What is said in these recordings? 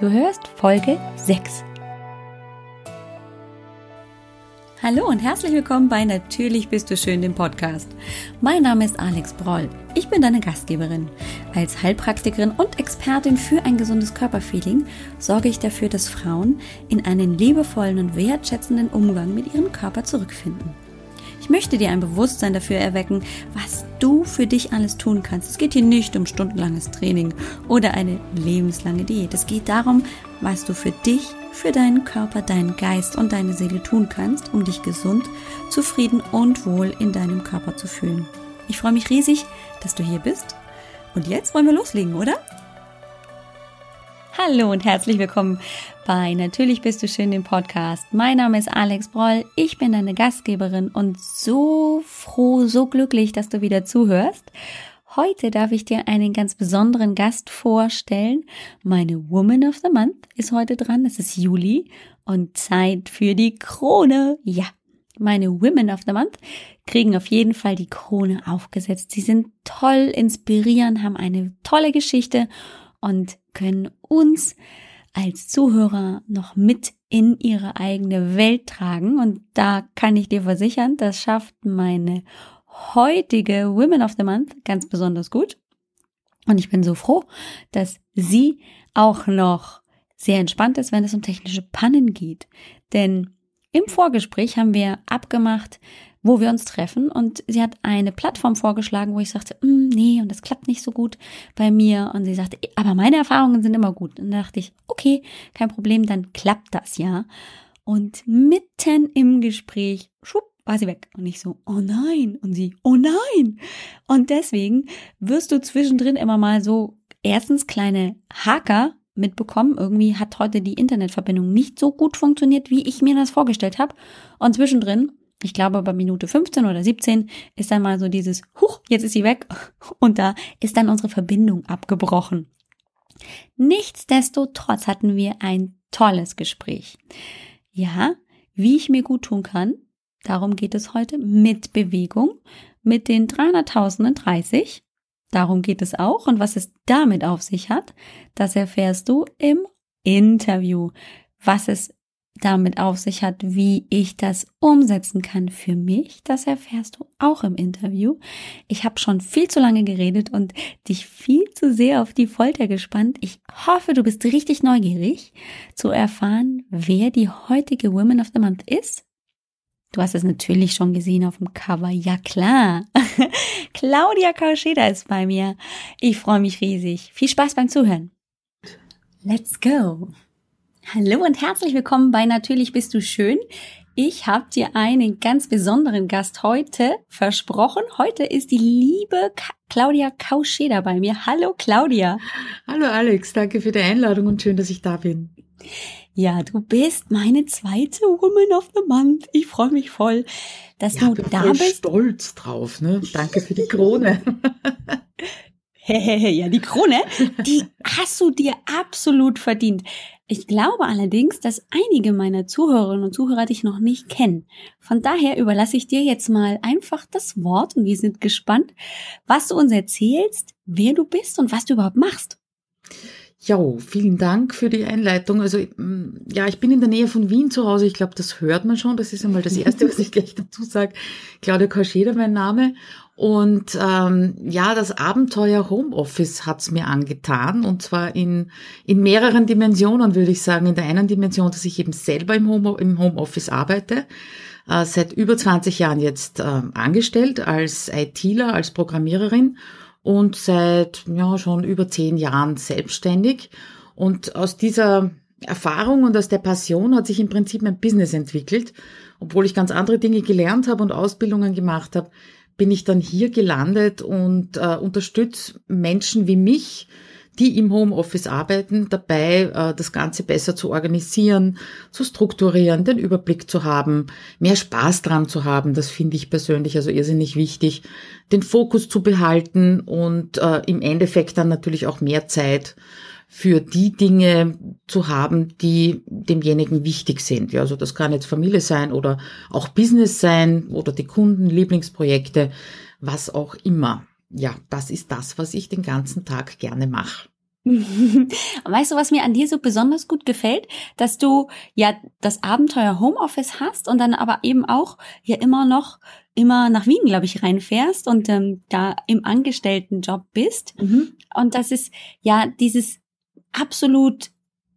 Du hörst Folge 6. Hallo und herzlich willkommen bei Natürlich bist du schön, dem Podcast. Mein Name ist Alex Broll. Ich bin deine Gastgeberin. Als Heilpraktikerin und Expertin für ein gesundes Körperfeeling sorge ich dafür, dass Frauen in einen liebevollen und wertschätzenden Umgang mit ihrem Körper zurückfinden. Ich möchte dir ein Bewusstsein dafür erwecken, was du für dich alles tun kannst. Es geht hier nicht um stundenlanges Training oder eine lebenslange Diät. Es geht darum, was du für dich, für deinen Körper, deinen Geist und deine Seele tun kannst, um dich gesund, zufrieden und wohl in deinem Körper zu fühlen. Ich freue mich riesig, dass du hier bist. Und jetzt wollen wir loslegen, oder? Hallo und herzlich willkommen bei Natürlich bist du schön, dem Podcast. Mein Name ist Alex Broll, ich bin deine Gastgeberin und so froh, so glücklich, dass du wieder zuhörst. Heute darf ich dir einen ganz besonderen Gast vorstellen. Meine Woman of the Month ist heute dran. Es ist Juli und Zeit für die Krone. Ja, meine Women of the Month kriegen auf jeden Fall die Krone aufgesetzt. Sie sind toll, inspirieren, haben eine tolle Geschichte und können uns als Zuhörer noch mit in ihre eigene Welt tragen. Und da kann ich dir versichern, das schafft meine heutige Women of the Month ganz besonders gut. Und ich bin so froh, dass sie auch noch sehr entspannt ist, wenn es um technische Pannen geht. Denn im Vorgespräch haben wir abgemacht, wo wir uns treffen. Und sie hat eine Plattform vorgeschlagen, wo ich sagte, mm, nee, und das klappt nicht so gut bei mir. Und sie sagte, aber meine Erfahrungen sind immer gut. Und da dachte ich, okay, kein Problem, dann klappt das ja. Und mitten im Gespräch, schwupp, war sie weg. Und ich so, oh nein. Und sie, oh nein. Und deswegen wirst du zwischendrin immer mal so erstens kleine Haker mitbekommen. Irgendwie hat heute die Internetverbindung nicht so gut funktioniert, wie ich mir das vorgestellt habe. Und zwischendrin ich glaube, bei Minute 15 oder 17 ist dann mal so dieses, huch, jetzt ist sie weg. Und da ist dann unsere Verbindung abgebrochen. Nichtsdestotrotz hatten wir ein tolles Gespräch. Ja, wie ich mir gut tun kann, darum geht es heute mit Bewegung, mit den 300.030. Darum geht es auch. Und was es damit auf sich hat, das erfährst du im Interview. Was es damit auf sich hat, wie ich das umsetzen kann für mich, das erfährst du auch im Interview. Ich habe schon viel zu lange geredet und dich viel zu sehr auf die Folter gespannt. Ich hoffe, du bist richtig neugierig zu erfahren, wer die heutige Women of the Month ist. Du hast es natürlich schon gesehen auf dem Cover. Ja klar. Claudia Kauscheda ist bei mir. Ich freue mich riesig. Viel Spaß beim Zuhören. Let's go. Hallo und herzlich willkommen bei Natürlich bist du schön. Ich habe dir einen ganz besonderen Gast heute versprochen. Heute ist die liebe Claudia Kauscheder bei mir. Hallo Claudia. Hallo Alex, danke für die Einladung und schön, dass ich da bin. Ja, du bist meine zweite Woman of the Month. Ich freue mich voll, dass ja, du da voll bist. stolz drauf, ne? Danke für die Krone. ja, die Krone, die hast du dir absolut verdient. Ich glaube allerdings, dass einige meiner Zuhörerinnen und Zuhörer dich noch nicht kennen. Von daher überlasse ich dir jetzt mal einfach das Wort und wir sind gespannt, was du uns erzählst, wer du bist und was du überhaupt machst. Ja, vielen Dank für die Einleitung. Also mm, ja, ich bin in der Nähe von Wien zu Hause. Ich glaube, das hört man schon. Das ist einmal das Erste, was ich gleich dazu sage. Claudia Kauscheder mein Name. Und ähm, ja, das Abenteuer Homeoffice hat's mir angetan und zwar in, in mehreren Dimensionen, würde ich sagen. In der einen Dimension, dass ich eben selber im, Home, im Homeoffice arbeite, äh, seit über 20 Jahren jetzt äh, angestellt als ITler, als Programmiererin und seit ja schon über zehn Jahren selbstständig. Und aus dieser Erfahrung und aus der Passion hat sich im Prinzip mein Business entwickelt, obwohl ich ganz andere Dinge gelernt habe und Ausbildungen gemacht habe bin ich dann hier gelandet und äh, unterstütze Menschen wie mich, die im Homeoffice arbeiten, dabei äh, das Ganze besser zu organisieren, zu strukturieren, den Überblick zu haben, mehr Spaß dran zu haben. Das finde ich persönlich also irrsinnig wichtig, den Fokus zu behalten und äh, im Endeffekt dann natürlich auch mehr Zeit für die Dinge zu haben, die demjenigen wichtig sind. Ja, also das kann jetzt Familie sein oder auch Business sein oder die Kunden, Lieblingsprojekte, was auch immer. Ja, das ist das, was ich den ganzen Tag gerne mache. weißt du, was mir an dir so besonders gut gefällt? Dass du ja das Abenteuer Homeoffice hast und dann aber eben auch ja immer noch immer nach Wien, glaube ich, reinfährst und ähm, da im Angestelltenjob bist. Mhm. Und das ist ja dieses absolut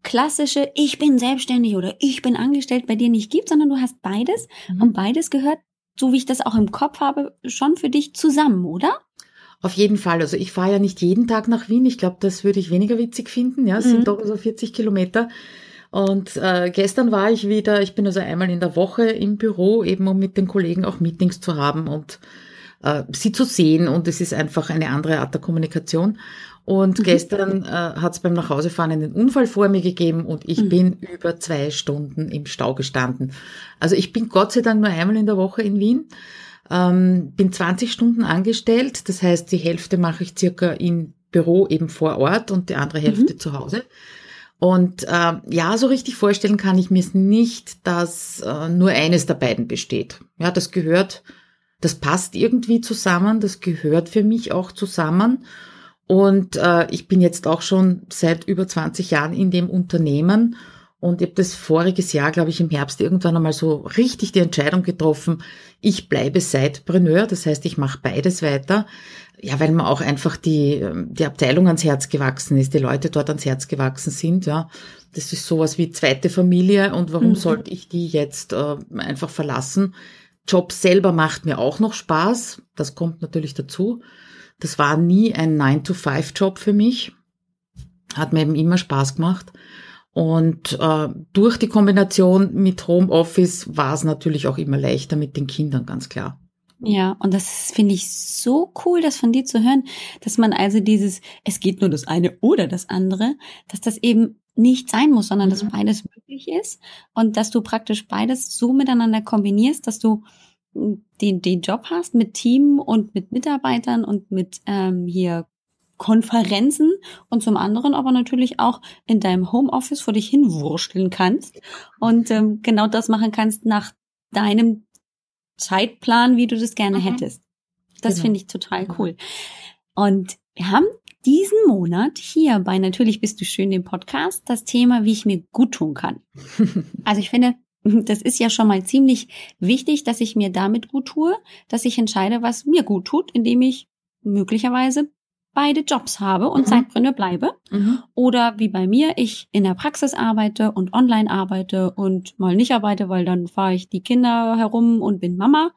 klassische, ich bin selbstständig oder ich bin angestellt bei dir nicht gibt, sondern du hast beides mhm. und beides gehört, so wie ich das auch im Kopf habe, schon für dich zusammen, oder? Auf jeden Fall. Also ich fahre ja nicht jeden Tag nach Wien. Ich glaube, das würde ich weniger witzig finden. Ja, es mhm. sind doch so 40 Kilometer. Und äh, gestern war ich wieder, ich bin also einmal in der Woche im Büro, eben um mit den Kollegen auch Meetings zu haben und äh, sie zu sehen. Und es ist einfach eine andere Art der Kommunikation. Und mhm. gestern äh, hat es beim Nachhausefahren einen Unfall vor mir gegeben und ich mhm. bin über zwei Stunden im Stau gestanden. Also ich bin Gott sei Dank nur einmal in der Woche in Wien. Ähm, bin 20 Stunden angestellt, das heißt, die Hälfte mache ich circa im Büro eben vor Ort und die andere Hälfte mhm. zu Hause. Und äh, ja, so richtig vorstellen kann ich mir es nicht, dass äh, nur eines der beiden besteht. Ja, das gehört, das passt irgendwie zusammen, das gehört für mich auch zusammen. Und äh, ich bin jetzt auch schon seit über 20 Jahren in dem Unternehmen und ich habe das voriges Jahr, glaube ich, im Herbst irgendwann einmal so richtig die Entscheidung getroffen, ich bleibe Sidepreneur, das heißt, ich mache beides weiter. Ja, weil mir auch einfach die, die Abteilung ans Herz gewachsen ist, die Leute dort ans Herz gewachsen sind, ja. Das ist sowas wie zweite Familie und warum mhm. sollte ich die jetzt äh, einfach verlassen? Job selber macht mir auch noch Spaß, das kommt natürlich dazu. Das war nie ein 9-to-5-Job für mich, hat mir eben immer Spaß gemacht. Und äh, durch die Kombination mit Homeoffice war es natürlich auch immer leichter mit den Kindern, ganz klar. Ja, und das finde ich so cool, das von dir zu hören, dass man also dieses, es geht nur das eine oder das andere, dass das eben nicht sein muss, sondern dass mhm. beides möglich ist und dass du praktisch beides so miteinander kombinierst, dass du hm, den, den Job hast mit Team und mit Mitarbeitern und mit ähm, hier Konferenzen und zum anderen aber natürlich auch in deinem Homeoffice vor dich hinwurschteln kannst und ähm, genau das machen kannst nach deinem Zeitplan, wie du das gerne mhm. hättest. Das genau. finde ich total mhm. cool. Und wir haben diesen Monat hier bei Natürlich bist du schön dem Podcast das Thema, wie ich mir gut tun kann. Also ich finde, das ist ja schon mal ziemlich wichtig, dass ich mir damit gut tue, dass ich entscheide, was mir gut tut, indem ich möglicherweise beide Jobs habe und mhm. Zeitgründe bleibe. Mhm. Oder wie bei mir, ich in der Praxis arbeite und online arbeite und mal nicht arbeite, weil dann fahre ich die Kinder herum und bin Mama.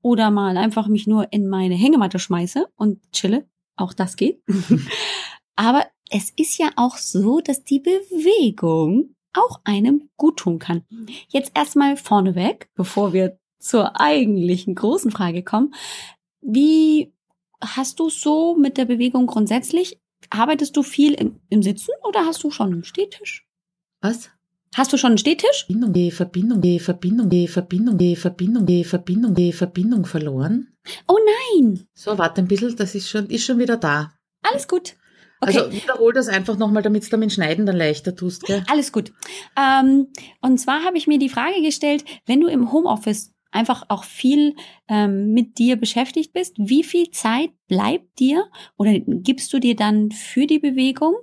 Oder mal einfach mich nur in meine Hängematte schmeiße und chille. Auch das geht. Aber es ist ja auch so, dass die Bewegung auch einem gut tun kann. Jetzt erstmal vorneweg, bevor wir zur eigentlichen großen Frage kommen. Wie hast du so mit der Bewegung grundsätzlich? Arbeitest du viel im, im Sitzen oder hast du schon einen Stehtisch? Was? Hast du schon einen Stehtisch? Verbindung, die Verbindung, die Verbindung, die Verbindung, die Verbindung, die Verbindung, die Verbindung verloren. Oh nein! So, warte ein bisschen, das ist schon, ist schon wieder da. Alles gut. Okay. Also wiederhol das einfach nochmal, damit es damit Schneiden dann leichter tust. Gell? Alles gut. Ähm, und zwar habe ich mir die Frage gestellt, wenn du im Homeoffice einfach auch viel ähm, mit dir beschäftigt bist, wie viel Zeit bleibt dir oder gibst du dir dann für die Bewegung?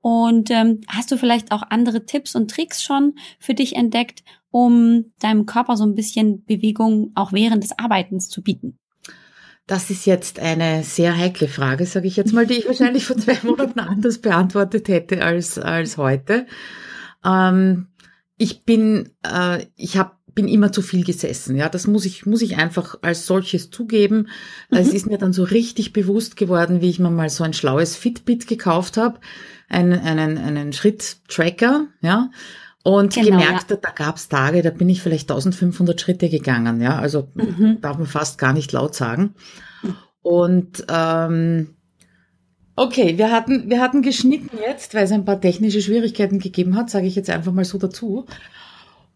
Und ähm, hast du vielleicht auch andere Tipps und Tricks schon für dich entdeckt, um deinem Körper so ein bisschen Bewegung auch während des Arbeitens zu bieten? Das ist jetzt eine sehr heikle Frage, sage ich jetzt mal, die ich wahrscheinlich vor zwei Monaten anders beantwortet hätte als, als heute. Ähm, ich bin, äh, ich habe bin immer zu viel gesessen. Ja, das muss ich, muss ich einfach als solches zugeben. Mhm. Es ist mir dann so richtig bewusst geworden, wie ich mir mal so ein schlaues Fitbit gekauft habe, einen, einen, einen Schritt-Tracker, ja. Und genau, gemerkt, ja. da gab's Tage, da bin ich vielleicht 1500 Schritte gegangen, ja. Also mhm. darf man fast gar nicht laut sagen. Und ähm, okay, wir hatten, wir hatten geschnitten jetzt, weil es ein paar technische Schwierigkeiten gegeben hat, sage ich jetzt einfach mal so dazu.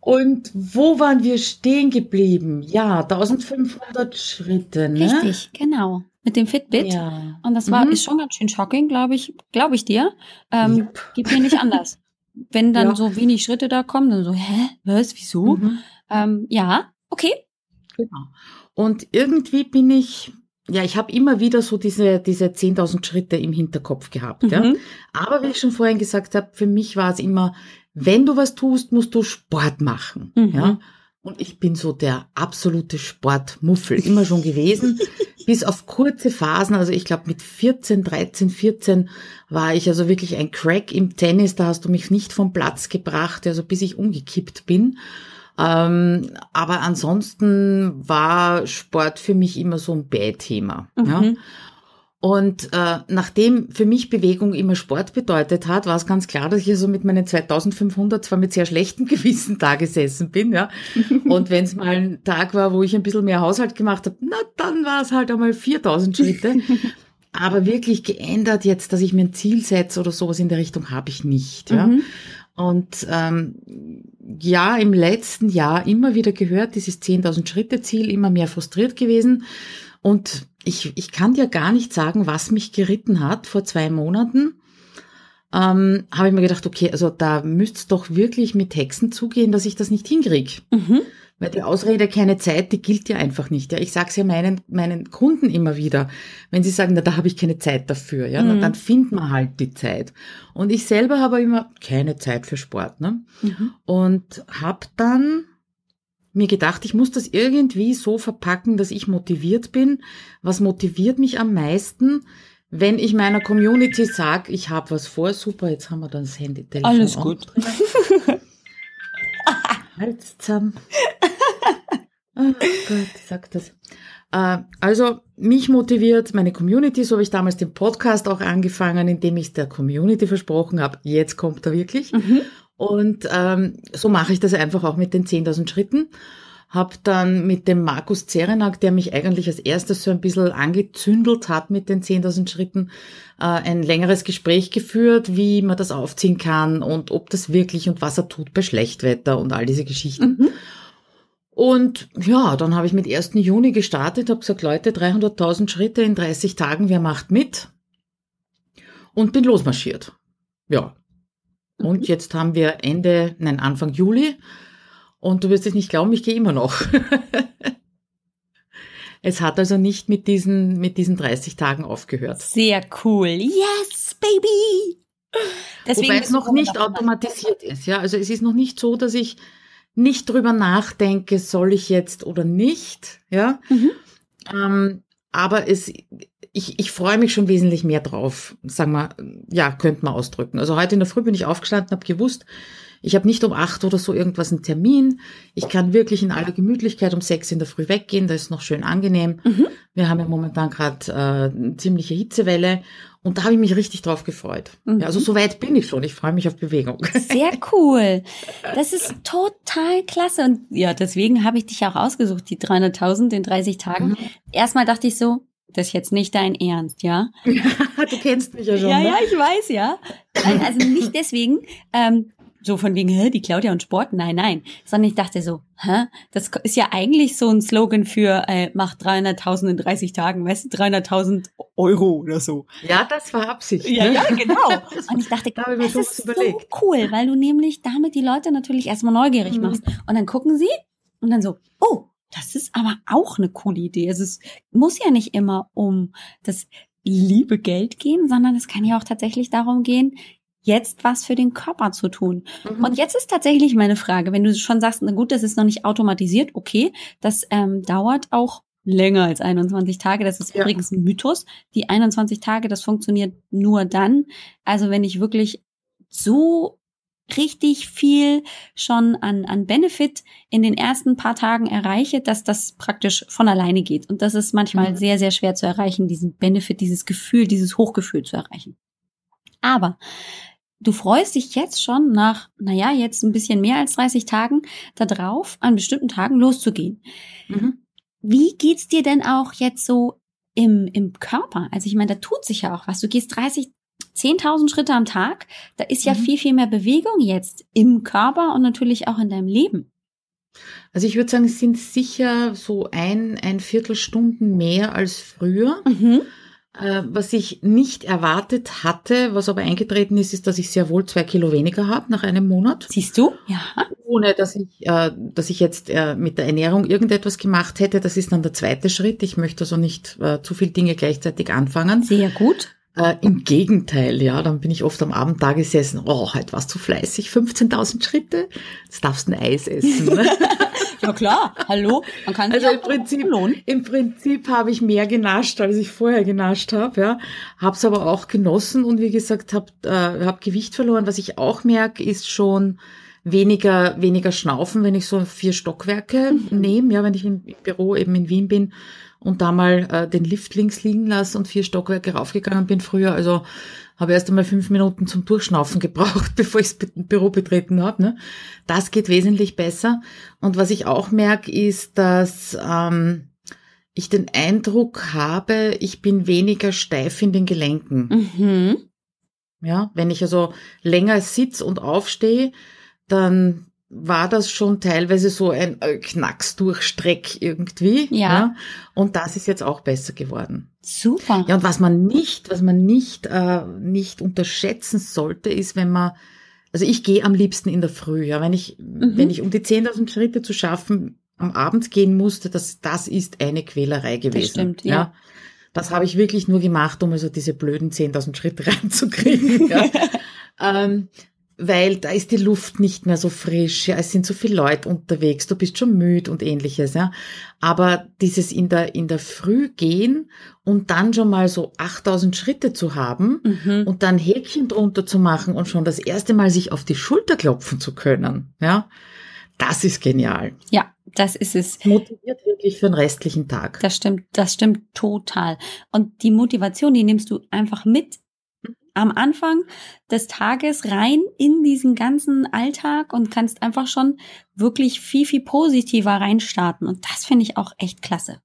Und wo waren wir stehen geblieben? Ja, 1500 Schritte, ne? Richtig, genau. Mit dem Fitbit. Ja. Und das war, mhm. ist schon ganz schön shocking, glaube ich, glaube ich dir. Ähm, yep. Geht mir nicht anders. Wenn dann ja. so wenig Schritte da kommen, dann so, hä, was, wieso? Mhm. Ähm, ja, okay. Genau. Und irgendwie bin ich ja, ich habe immer wieder so diese, diese 10.000 Schritte im Hinterkopf gehabt. Mhm. Ja. Aber wie ich schon vorhin gesagt habe, für mich war es immer, wenn du was tust, musst du Sport machen. Mhm. Ja. Und ich bin so der absolute Sportmuffel immer schon gewesen, bis auf kurze Phasen. Also ich glaube mit 14, 13, 14 war ich also wirklich ein Crack im Tennis. Da hast du mich nicht vom Platz gebracht, also bis ich umgekippt bin. Ähm, aber ansonsten war Sport für mich immer so ein Bad-Thema. Mhm. Ja. Und äh, nachdem für mich Bewegung immer Sport bedeutet hat, war es ganz klar, dass ich also mit meinen 2500 zwar mit sehr schlechtem Gewissen da gesessen bin, ja. Und wenn es mal ein Tag war, wo ich ein bisschen mehr Haushalt gemacht habe, na dann war es halt einmal 4000 Schritte. Aber wirklich geändert jetzt, dass ich mir ein Ziel setze oder sowas in der Richtung, habe ich nicht, ja. Mhm. Und ähm, ja, im letzten Jahr immer wieder gehört, dieses 10.000 Schritte Ziel, immer mehr frustriert gewesen. Und ich, ich kann dir gar nicht sagen, was mich geritten hat vor zwei Monaten. Ähm, habe ich mir gedacht, okay, also da müsste es doch wirklich mit Hexen zugehen, dass ich das nicht hinkriege. Mhm. Weil die Ausrede keine Zeit, die gilt ja einfach nicht. Ja, ich sage es ja meinen, meinen Kunden immer wieder, wenn sie sagen, na, da habe ich keine Zeit dafür, ja, mhm. na, dann findet man halt die Zeit. Und ich selber habe immer keine Zeit für Sport, ne? Mhm. Und habe dann mir gedacht, ich muss das irgendwie so verpacken, dass ich motiviert bin. Was motiviert mich am meisten? Wenn ich meiner Community sage, ich habe was vor, super, jetzt haben wir dann das Handy. Telefon Alles gut. halt zusammen. Oh Gott, sag das. Äh, also mich motiviert meine Community, so habe ich damals den Podcast auch angefangen, indem ich der Community versprochen habe, jetzt kommt er wirklich. Mhm. Und ähm, so mache ich das einfach auch mit den 10.000 Schritten. Hab dann mit dem Markus Zerenak, der mich eigentlich als erstes so ein bisschen angezündelt hat mit den 10.000 Schritten, äh, ein längeres Gespräch geführt, wie man das aufziehen kann und ob das wirklich und was er tut bei Schlechtwetter und all diese Geschichten. Mhm. Und ja, dann habe ich mit 1. Juni gestartet, habe gesagt, Leute, 300.000 Schritte in 30 Tagen, wer macht mit? Und bin losmarschiert. Ja. Und mhm. jetzt haben wir Ende, nein, Anfang Juli und du wirst es nicht glauben, ich gehe immer noch. es hat also nicht mit diesen, mit diesen 30 Tagen aufgehört. Sehr cool. Yes, baby! Deswegen Wobei es noch nicht automatisiert ist, ja. Also es ist noch nicht so, dass ich nicht drüber nachdenke, soll ich jetzt oder nicht, ja. Mhm. Ähm, aber es, ich, ich freue mich schon wesentlich mehr drauf, sagen wir, ja, könnte man ausdrücken. Also heute in der Früh bin ich aufgestanden, habe gewusst, ich habe nicht um acht oder so irgendwas einen Termin. Ich kann wirklich in aller Gemütlichkeit um sechs in der Früh weggehen. Das ist noch schön angenehm. Mhm. Wir haben ja momentan gerade äh, ziemliche Hitzewelle und da habe ich mich richtig drauf gefreut. Mhm. Ja, also so weit bin ich schon. Ich freue mich auf Bewegung. Sehr cool. Das ist total klasse. Und ja, deswegen habe ich dich auch ausgesucht, die 300.000 in 30 Tagen. Mhm. Erstmal dachte ich so, das ist jetzt nicht dein Ernst, ja? du kennst mich ja schon. Ja, ne? ja, ich weiß, ja. Also nicht deswegen. Ähm, so von wegen, hä, die Claudia und Sport? Nein, nein. Sondern ich dachte so, hä, das ist ja eigentlich so ein Slogan für äh, macht 300.000 in 30 Tagen, weißt du, 300.000 Euro oder so. Ja, das war Absicht. Ja, ne? ja, genau. Und ich dachte, da das ist überlegt. so cool, weil du nämlich damit die Leute natürlich erstmal neugierig mhm. machst. Und dann gucken sie und dann so, oh, das ist aber auch eine coole Idee. Also es muss ja nicht immer um das liebe Geld gehen, sondern es kann ja auch tatsächlich darum gehen, jetzt was für den Körper zu tun. Mhm. Und jetzt ist tatsächlich meine Frage, wenn du schon sagst, na gut, das ist noch nicht automatisiert, okay, das ähm, dauert auch länger als 21 Tage. Das ist ja. übrigens ein Mythos. Die 21 Tage, das funktioniert nur dann, also wenn ich wirklich so richtig viel schon an, an Benefit in den ersten paar Tagen erreiche, dass das praktisch von alleine geht. Und das ist manchmal mhm. sehr, sehr schwer zu erreichen, diesen Benefit, dieses Gefühl, dieses Hochgefühl zu erreichen. Aber du freust dich jetzt schon nach, naja, jetzt ein bisschen mehr als 30 Tagen darauf, an bestimmten Tagen loszugehen. Mhm. Wie geht's dir denn auch jetzt so im, im Körper? Also ich meine, da tut sich ja auch was. Du gehst 30, 10.000 Schritte am Tag. Da ist ja mhm. viel, viel mehr Bewegung jetzt im Körper und natürlich auch in deinem Leben. Also ich würde sagen, es sind sicher so ein, ein Viertelstunden mehr als früher. Mhm. Äh, was ich nicht erwartet hatte, was aber eingetreten ist, ist, dass ich sehr wohl zwei Kilo weniger habe nach einem Monat. Siehst du? Ja. Ohne dass ich, äh, dass ich jetzt äh, mit der Ernährung irgendetwas gemacht hätte. Das ist dann der zweite Schritt. Ich möchte also nicht äh, zu viele Dinge gleichzeitig anfangen. Sehr gut. Äh, Im Gegenteil, ja, dann bin ich oft am Abend da gesessen, oh, heute warst du fleißig, 15.000 Schritte, jetzt darfst du ein Eis essen. Ne? ja klar, hallo, man kann Also im Prinzip, im Prinzip habe ich mehr genascht, als ich vorher genascht habe, ja, habe es aber auch genossen und wie gesagt, habe äh, hab Gewicht verloren. Was ich auch merke, ist schon weniger weniger Schnaufen, wenn ich so vier Stockwerke mhm. nehme, ja, wenn ich im Büro eben in Wien bin und da mal äh, den Lift links liegen lasse und vier Stockwerke raufgegangen bin früher. Also habe erst einmal fünf Minuten zum Durchschnaufen gebraucht, bevor ich das Büro betreten habe. Ne? Das geht wesentlich besser. Und was ich auch merke, ist, dass ähm, ich den Eindruck habe, ich bin weniger steif in den Gelenken. Mhm. Ja, wenn ich also länger sitz und aufstehe, dann war das schon teilweise so ein äh, Knacks durch Streck irgendwie. Ja. ja. Und das ist jetzt auch besser geworden. Super. Ja, und was man nicht, was man nicht, äh, nicht unterschätzen sollte, ist, wenn man, also ich gehe am liebsten in der Früh, ja, wenn ich, mhm. wenn ich um die 10.000 Schritte zu schaffen am Abend gehen musste, das, das ist eine Quälerei gewesen. Das stimmt, ja. ja. Das habe ich wirklich nur gemacht, um also diese blöden 10.000 Schritte reinzukriegen. ja. ähm, weil da ist die Luft nicht mehr so frisch, ja, es sind so viele Leute unterwegs, du bist schon müde und ähnliches, ja. Aber dieses in der, in der Früh gehen und dann schon mal so 8000 Schritte zu haben mhm. und dann Häkchen drunter zu machen und schon das erste Mal sich auf die Schulter klopfen zu können, ja. Das ist genial. Ja, das ist es. Motiviert wirklich für den restlichen Tag. Das stimmt, das stimmt total. Und die Motivation, die nimmst du einfach mit am Anfang des Tages rein in diesen ganzen Alltag und kannst einfach schon wirklich viel, viel positiver reinstarten. Und das finde ich auch echt klasse.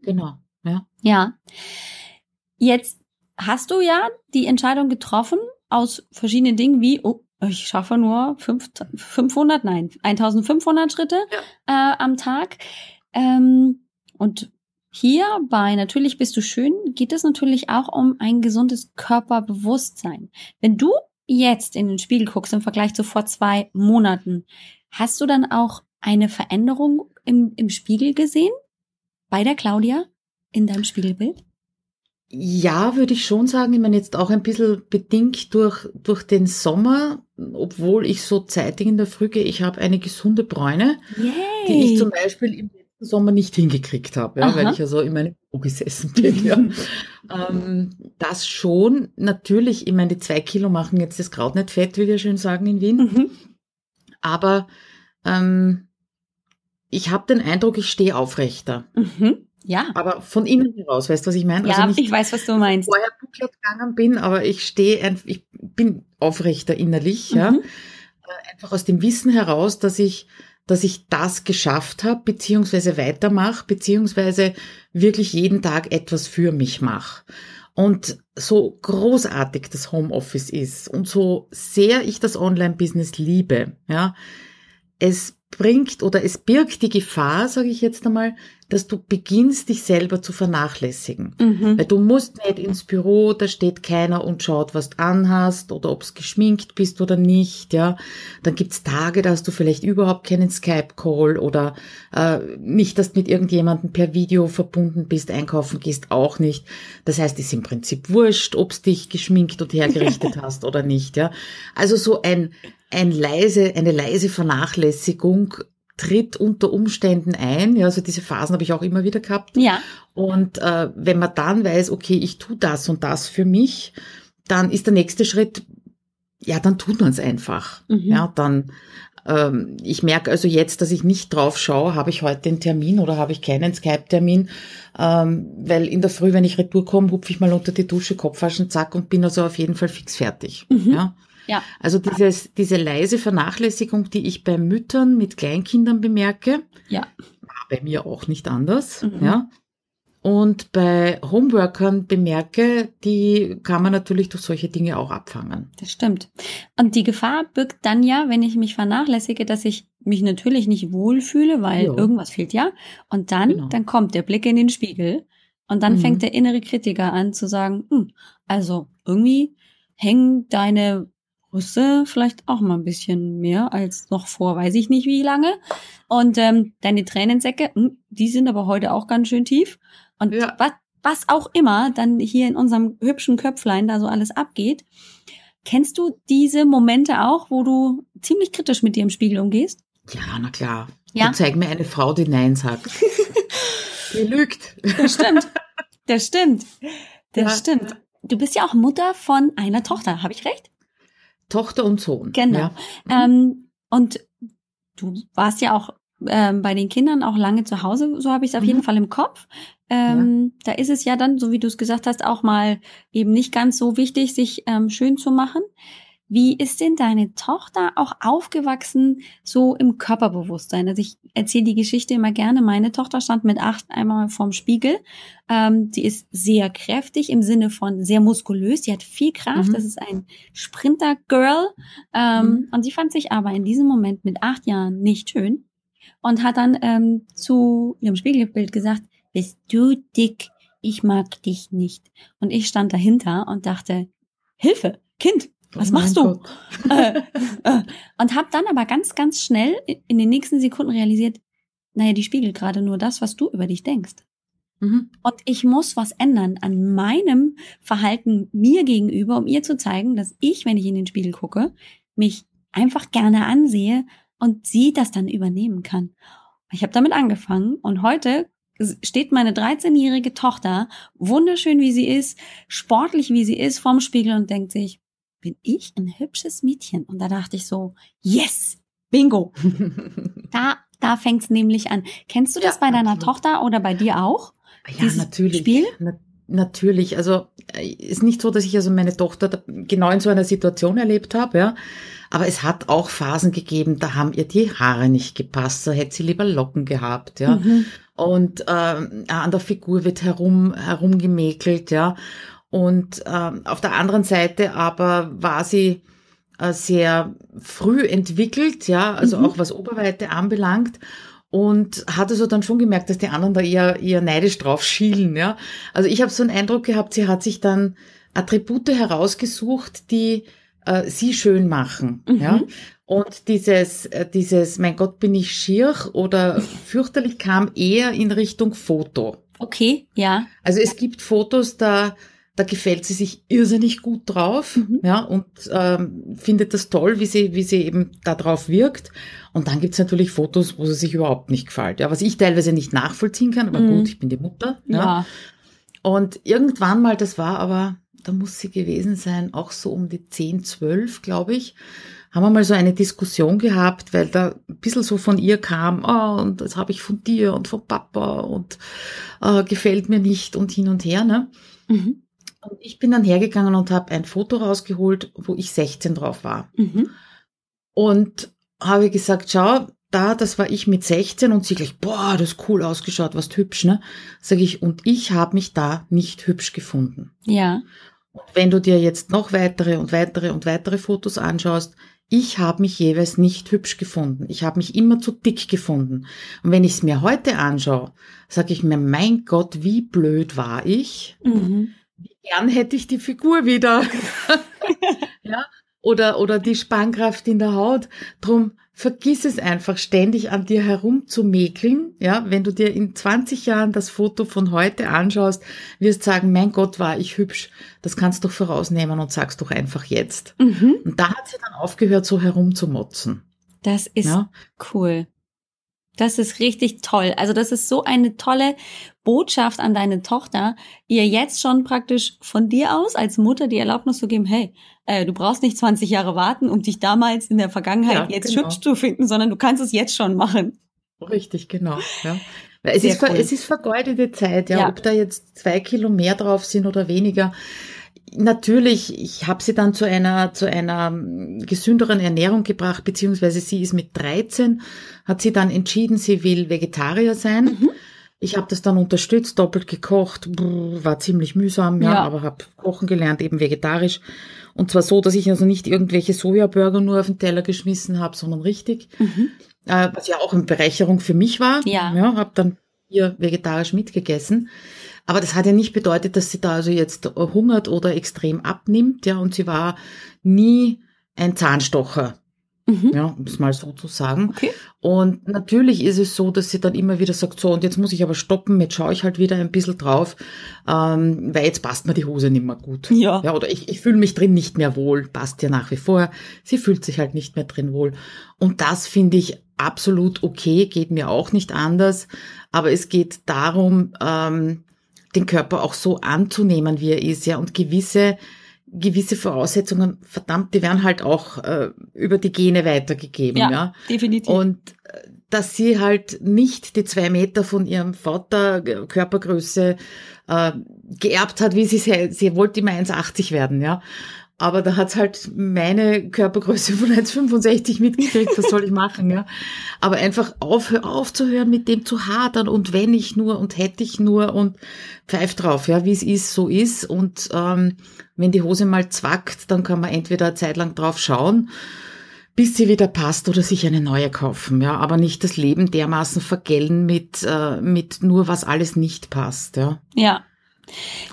Genau, ja. Ja. Jetzt hast du ja die Entscheidung getroffen aus verschiedenen Dingen wie, oh, ich schaffe nur 500, nein, 1500 Schritte ja. äh, am Tag. Ähm, und hier bei Natürlich bist du schön geht es natürlich auch um ein gesundes Körperbewusstsein. Wenn du jetzt in den Spiegel guckst im Vergleich zu vor zwei Monaten, hast du dann auch eine Veränderung im, im Spiegel gesehen? Bei der Claudia in deinem Spiegelbild? Ja, würde ich schon sagen. Ich meine, jetzt auch ein bisschen bedingt durch, durch den Sommer, obwohl ich so zeitig in der Früh gehe, ich habe eine gesunde Bräune, Yay. die ich zum Beispiel im Sommer nicht hingekriegt habe, ja, weil ich ja so in meinem Büro gesessen bin. Ja. ähm, das schon, natürlich, ich meine, die zwei Kilo machen jetzt das Kraut nicht fett, wie wir schön sagen in Wien. Mhm. Aber ähm, ich habe den Eindruck, ich stehe aufrechter. Mhm. Ja. Aber von innen heraus, weißt du, was ich meine? Ja, also ich weiß, was du meinst. Vorher buckelt gegangen bin, aber ich stehe, ich bin aufrechter innerlich, mhm. ja. Äh, einfach aus dem Wissen heraus, dass ich dass ich das geschafft habe, beziehungsweise weitermache, beziehungsweise wirklich jeden Tag etwas für mich mache. Und so großartig das Homeoffice ist und so sehr ich das Online-Business liebe, ja, es bringt oder es birgt die Gefahr, sage ich jetzt einmal, dass du beginnst, dich selber zu vernachlässigen. Mhm. Weil du musst nicht ins Büro, da steht keiner und schaut, was du anhast oder ob es geschminkt bist oder nicht. Ja, Dann gibt's Tage, da hast du vielleicht überhaupt keinen Skype-Call oder äh, nicht, dass du mit irgendjemandem per Video verbunden bist, einkaufen gehst auch nicht. Das heißt, es ist im Prinzip wurscht, ob dich geschminkt und hergerichtet hast oder nicht. Ja, Also so ein ein leise, eine leise Vernachlässigung tritt unter Umständen ein. Ja, also diese Phasen habe ich auch immer wieder gehabt. Ja. Und äh, wenn man dann weiß, okay, ich tu das und das für mich, dann ist der nächste Schritt, ja, dann tut man es einfach. Mhm. Ja, dann ähm, ich merke also jetzt, dass ich nicht drauf schaue, habe ich heute einen Termin oder habe ich keinen Skype-Termin, ähm, weil in der Früh, wenn ich retour komme, hupfe ich mal unter die Dusche, Kopfwaschen, zack und bin also auf jeden Fall fix fertig. Mhm. Ja. Ja. Also dieses, diese leise Vernachlässigung, die ich bei Müttern mit Kleinkindern bemerke, ja. war bei mir auch nicht anders. Mhm. Ja. Und bei Homeworkern bemerke, die kann man natürlich durch solche Dinge auch abfangen. Das stimmt. Und die Gefahr birgt dann ja, wenn ich mich vernachlässige, dass ich mich natürlich nicht wohlfühle, weil ja. irgendwas fehlt ja. Und dann, genau. dann kommt der Blick in den Spiegel Und dann mhm. fängt der innere Kritiker an zu sagen, hm, also irgendwie hängen deine Brüste vielleicht auch mal ein bisschen mehr als noch vor, weiß ich nicht wie lange. Und ähm, deine Tränensäcke, hm, die sind aber heute auch ganz schön tief. Und ja. was, was auch immer dann hier in unserem hübschen Köpflein da so alles abgeht. Kennst du diese Momente auch, wo du ziemlich kritisch mit dir im Spiegel umgehst? Ja, na klar. Ja? Du zeig mir eine Frau, die Nein sagt. die lügt. Das stimmt. Das stimmt. Das ja. stimmt. Du bist ja auch Mutter von einer Tochter, habe ich recht? Tochter und Sohn. Genau. Ja. Ähm, und du warst ja auch ähm, bei den Kindern auch lange zu Hause, so habe ich es auf mhm. jeden Fall im Kopf. Ähm, ja. Da ist es ja dann, so wie du es gesagt hast, auch mal eben nicht ganz so wichtig, sich ähm, schön zu machen. Wie ist denn deine Tochter auch aufgewachsen, so im Körperbewusstsein? Also ich erzähle die Geschichte immer gerne. Meine Tochter stand mit acht einmal vorm Spiegel. Ähm, die ist sehr kräftig im Sinne von sehr muskulös. Die hat viel Kraft. Mhm. Das ist ein Sprinter-Girl. Ähm, mhm. Und sie fand sich aber in diesem Moment mit acht Jahren nicht schön und hat dann ähm, zu ihrem Spiegelbild gesagt, bist du dick? Ich mag dich nicht. Und ich stand dahinter und dachte, Hilfe, Kind, was oh machst du? äh, äh, und habe dann aber ganz, ganz schnell in den nächsten Sekunden realisiert, naja, die spiegelt gerade nur das, was du über dich denkst. Mhm. Und ich muss was ändern an meinem Verhalten mir gegenüber, um ihr zu zeigen, dass ich, wenn ich in den Spiegel gucke, mich einfach gerne ansehe und sie das dann übernehmen kann. Ich habe damit angefangen und heute steht meine 13-jährige Tochter, wunderschön wie sie ist, sportlich wie sie ist, vorm Spiegel und denkt sich, bin ich ein hübsches Mädchen? Und da dachte ich so, yes, bingo. da da fängt's nämlich an. Kennst du das ja, bei deiner absolut. Tochter oder bei dir auch? Ja, natürlich. Spiel? Na, natürlich. Also äh, ist nicht so, dass ich also meine Tochter genau in so einer Situation erlebt habe, ja. Aber es hat auch Phasen gegeben, da haben ihr die Haare nicht gepasst, da hätte sie lieber Locken gehabt, ja. Mhm. Und äh, an der Figur wird herum herumgemäkelt, ja. Und äh, auf der anderen Seite aber war sie äh, sehr früh entwickelt, ja, also mhm. auch was Oberweite anbelangt und hat also dann schon gemerkt, dass die anderen da eher, eher neidisch drauf schielen. Ja? Also ich habe so einen Eindruck gehabt, sie hat sich dann Attribute herausgesucht, die äh, sie schön machen. Mhm. Ja? Und dieses, äh, dieses, mein Gott, bin ich schier oder fürchterlich kam eher in Richtung Foto. Okay, ja. Also es gibt Fotos, da da gefällt sie sich irrsinnig gut drauf, mhm. ja, und ähm, findet das toll, wie sie, wie sie eben da drauf wirkt. Und dann gibt's natürlich Fotos, wo sie sich überhaupt nicht gefällt. Ja, was ich teilweise nicht nachvollziehen kann, aber mhm. gut, ich bin die Mutter. Ja. ja. Und irgendwann mal, das war aber, da muss sie gewesen sein, auch so um die 10, 12, glaube ich, haben wir mal so eine Diskussion gehabt, weil da ein bisschen so von ihr kam, oh, und das habe ich von dir und von Papa und äh, gefällt mir nicht und hin und her. Ne? Mhm. Und ich bin dann hergegangen und habe ein Foto rausgeholt, wo ich 16 drauf war. Mhm. Und habe gesagt, schau, da, das war ich mit 16 und sie gleich, boah, das ist cool ausgeschaut, was hübsch, ne? Sag ich, und ich habe mich da nicht hübsch gefunden. Ja. Und wenn du dir jetzt noch weitere und weitere und weitere Fotos anschaust, ich habe mich jeweils nicht hübsch gefunden. Ich habe mich immer zu dick gefunden. Und wenn ich es mir heute anschaue, sage ich mir, mein Gott, wie blöd war ich? Mhm wie gern hätte ich die Figur wieder. ja, oder, oder die Spannkraft in der Haut. Drum vergiss es einfach, ständig an dir herumzumäkeln. Ja, wenn du dir in 20 Jahren das Foto von heute anschaust, wirst sagen, mein Gott, war ich hübsch. Das kannst du doch vorausnehmen und sagst doch einfach jetzt. Mhm. Und da hat sie dann aufgehört, so herumzumotzen. Das ist ja? cool. Das ist richtig toll. Also das ist so eine tolle Botschaft an deine Tochter, ihr jetzt schon praktisch von dir aus als Mutter die Erlaubnis zu geben, hey, äh, du brauchst nicht 20 Jahre warten, um dich damals in der Vergangenheit ja, jetzt genau. hübsch zu finden, sondern du kannst es jetzt schon machen. Richtig, genau. Ja. Es, ist, cool. es ist vergeudete Zeit, ja, ja, ob da jetzt zwei Kilo mehr drauf sind oder weniger natürlich, ich habe sie dann zu einer, zu einer gesünderen Ernährung gebracht, beziehungsweise sie ist mit 13, hat sie dann entschieden, sie will Vegetarier sein. Mhm. Ich habe das dann unterstützt, doppelt gekocht, war ziemlich mühsam, ja, ja. aber habe kochen gelernt, eben vegetarisch. Und zwar so, dass ich also nicht irgendwelche Sojaburger nur auf den Teller geschmissen habe, sondern richtig. Mhm. Äh, was ja auch eine Bereicherung für mich war. Ja. ja habe dann hier vegetarisch mitgegessen. Aber das hat ja nicht bedeutet, dass sie da also jetzt hungert oder extrem abnimmt, ja, und sie war nie ein Zahnstocher. Mhm. Ja, um es mal so zu sagen. Okay. Und natürlich ist es so, dass sie dann immer wieder sagt, so, und jetzt muss ich aber stoppen, jetzt schaue ich halt wieder ein bisschen drauf, ähm, weil jetzt passt mir die Hose nicht mehr gut. Ja. ja oder ich, ich fühle mich drin nicht mehr wohl, passt ja nach wie vor. Sie fühlt sich halt nicht mehr drin wohl. Und das finde ich absolut okay, geht mir auch nicht anders. Aber es geht darum, ähm, den Körper auch so anzunehmen, wie er ist, ja, und gewisse gewisse Voraussetzungen, verdammt, die werden halt auch äh, über die Gene weitergegeben. Ja, ja, definitiv. Und äh, dass sie halt nicht die zwei Meter von ihrem Vater Körpergröße äh, geerbt hat, wie sie sie wollte immer 1,80 werden, ja. Aber da hat's halt meine Körpergröße von 1,65 mitgekriegt. Was soll ich machen, ja? Aber einfach auf, aufzuhören, mit dem zu hadern und wenn ich nur und hätte ich nur und pfeift drauf, ja, wie es ist, so ist. Und ähm, wenn die Hose mal zwackt, dann kann man entweder eine Zeit lang drauf schauen, bis sie wieder passt oder sich eine neue kaufen, ja. Aber nicht das Leben dermaßen vergällen mit, äh, mit nur, was alles nicht passt, ja. Ja,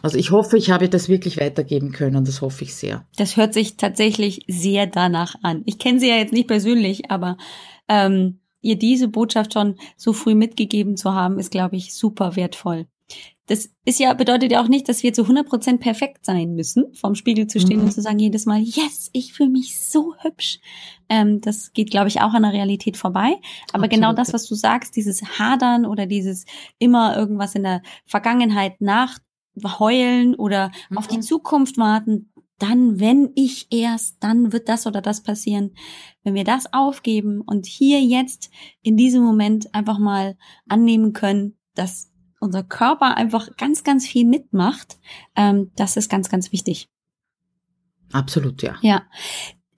also ich hoffe, ich habe das wirklich weitergeben können, das hoffe ich sehr. Das hört sich tatsächlich sehr danach an. Ich kenne sie ja jetzt nicht persönlich, aber ähm, ihr diese Botschaft schon so früh mitgegeben zu haben, ist, glaube ich, super wertvoll. Das ist ja, bedeutet ja auch nicht, dass wir zu 100 Prozent perfekt sein müssen, vorm Spiegel zu stehen mhm. und zu sagen jedes Mal, yes, ich fühle mich so hübsch. Ähm, das geht, glaube ich, auch an der Realität vorbei. Aber Absolut. genau das, was du sagst, dieses Hadern oder dieses immer irgendwas in der Vergangenheit nach heulen oder mhm. auf die mhm. Zukunft warten, dann, wenn ich erst, dann wird das oder das passieren. Wenn wir das aufgeben und hier jetzt in diesem Moment einfach mal annehmen können, dass unser Körper einfach ganz, ganz viel mitmacht, ähm, das ist ganz, ganz wichtig. Absolut, ja. Ja.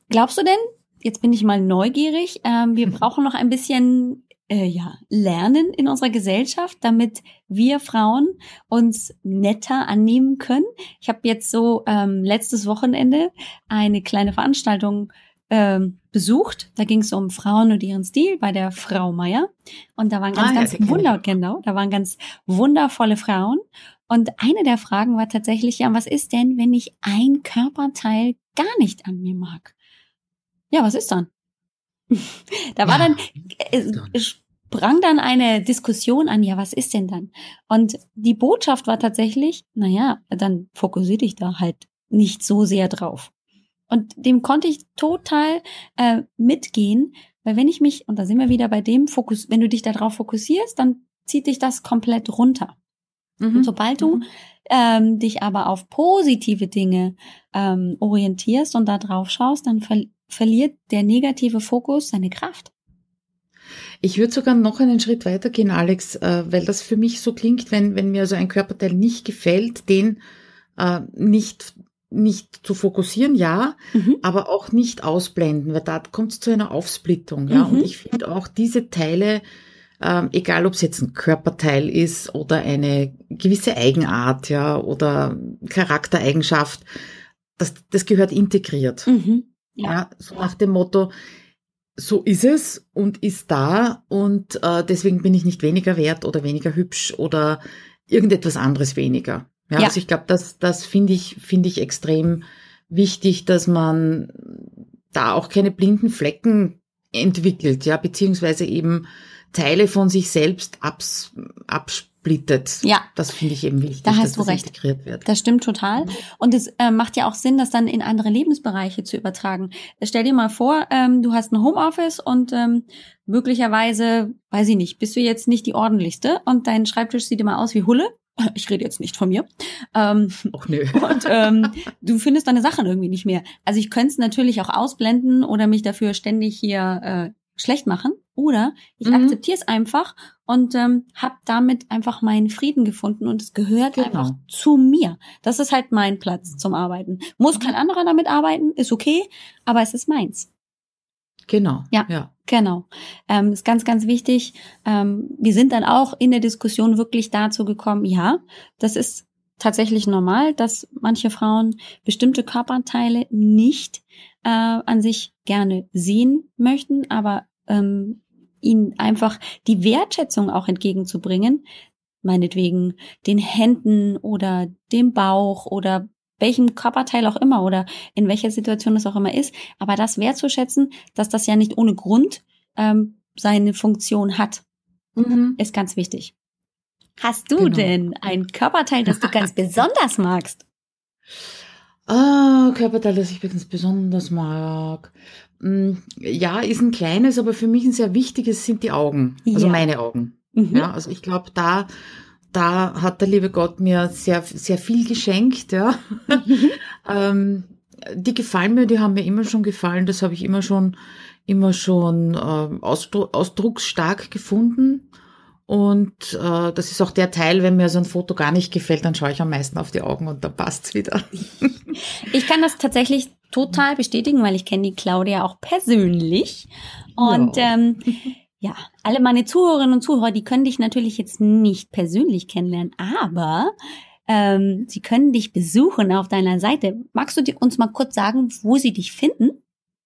Glaubst du denn, jetzt bin ich mal neugierig, ähm, wir brauchen noch ein bisschen äh, ja, lernen in unserer Gesellschaft, damit wir Frauen uns netter annehmen können. Ich habe jetzt so ähm, letztes Wochenende eine kleine Veranstaltung ähm, besucht. Da ging es um Frauen und ihren Stil bei der Frau Meier. Und da waren ganz, ah, ganz ja, wunder genau, da waren ganz wundervolle Frauen. Und eine der Fragen war tatsächlich, ja, was ist denn, wenn ich ein Körperteil gar nicht an mir mag? Ja, was ist dann? da war ja, dann, äh, sprang dann eine Diskussion an, ja, was ist denn dann? Und die Botschaft war tatsächlich, naja, dann fokussier dich da halt nicht so sehr drauf. Und dem konnte ich total äh, mitgehen, weil wenn ich mich, und da sind wir wieder bei dem Fokus, wenn du dich darauf fokussierst, dann zieht dich das komplett runter. Mhm. Und sobald du mhm. ähm, dich aber auf positive Dinge ähm, orientierst und da drauf schaust, dann ver verliert der negative Fokus seine Kraft. Ich würde sogar noch einen Schritt weiter gehen, Alex, äh, weil das für mich so klingt, wenn, wenn mir so ein Körperteil nicht gefällt, den äh, nicht nicht zu fokussieren, ja, mhm. aber auch nicht ausblenden, weil da kommt es zu einer Aufsplittung, ja. Mhm. Und ich finde auch diese Teile, ähm, egal ob es jetzt ein Körperteil ist oder eine gewisse Eigenart, ja, oder Charaktereigenschaft, das, das gehört integriert. Mhm. Ja. ja, so nach dem Motto, so ist es und ist da und äh, deswegen bin ich nicht weniger wert oder weniger hübsch oder irgendetwas anderes weniger. Ja, ja. also ich glaube, das, das finde ich, finde ich extrem wichtig, dass man da auch keine blinden Flecken entwickelt, ja, beziehungsweise eben Teile von sich selbst abs, abs splittet. Ja. Das finde ich eben wichtig, da hast dass du das recht. integriert wird. Das stimmt total. Und es äh, macht ja auch Sinn, das dann in andere Lebensbereiche zu übertragen. Stell dir mal vor, ähm, du hast ein Homeoffice und ähm, möglicherweise, weiß ich nicht, bist du jetzt nicht die ordentlichste und dein Schreibtisch sieht immer aus wie Hulle. Ich rede jetzt nicht von mir. Ähm, Och nö. Und ähm, du findest deine Sachen irgendwie nicht mehr. Also ich könnte es natürlich auch ausblenden oder mich dafür ständig hier äh, schlecht machen. Oder ich mhm. akzeptiere es einfach und ähm, habe damit einfach meinen Frieden gefunden und es gehört genau. einfach zu mir. Das ist halt mein Platz zum Arbeiten. Muss kein anderer damit arbeiten, ist okay, aber es ist meins. Genau. Ja, ja. genau. Ähm, ist ganz, ganz wichtig. Ähm, wir sind dann auch in der Diskussion wirklich dazu gekommen, ja, das ist tatsächlich normal, dass manche Frauen bestimmte Körperteile nicht äh, an sich gerne sehen möchten, aber ähm, ihnen einfach die Wertschätzung auch entgegenzubringen, meinetwegen den Händen oder dem Bauch oder welchem Körperteil auch immer oder in welcher Situation es auch immer ist, aber das wertzuschätzen, dass das ja nicht ohne Grund ähm, seine Funktion hat, mhm. ist ganz wichtig. Hast du genau. denn ein Körperteil, das du ganz besonders magst? Ah, Körperteil, das ich ganz besonders mag. Mm, ja, ist ein kleines, aber für mich ein sehr wichtiges sind die Augen. Also ja. meine Augen. Mhm. Ja, also ich glaube, da, da hat der liebe Gott mir sehr, sehr viel geschenkt, ja. Mhm. ähm, die gefallen mir, die haben mir immer schon gefallen, das habe ich immer schon, immer schon äh, ausdrucksstark gefunden. Und äh, das ist auch der Teil, wenn mir so ein Foto gar nicht gefällt, dann schaue ich am meisten auf die Augen und dann passt's wieder. Ich kann das tatsächlich total bestätigen, weil ich kenne die Claudia auch persönlich. Und ja. ähm, ja, alle meine Zuhörerinnen und Zuhörer, die können dich natürlich jetzt nicht persönlich kennenlernen, aber ähm, sie können dich besuchen auf deiner Seite. Magst du uns mal kurz sagen, wo sie dich finden?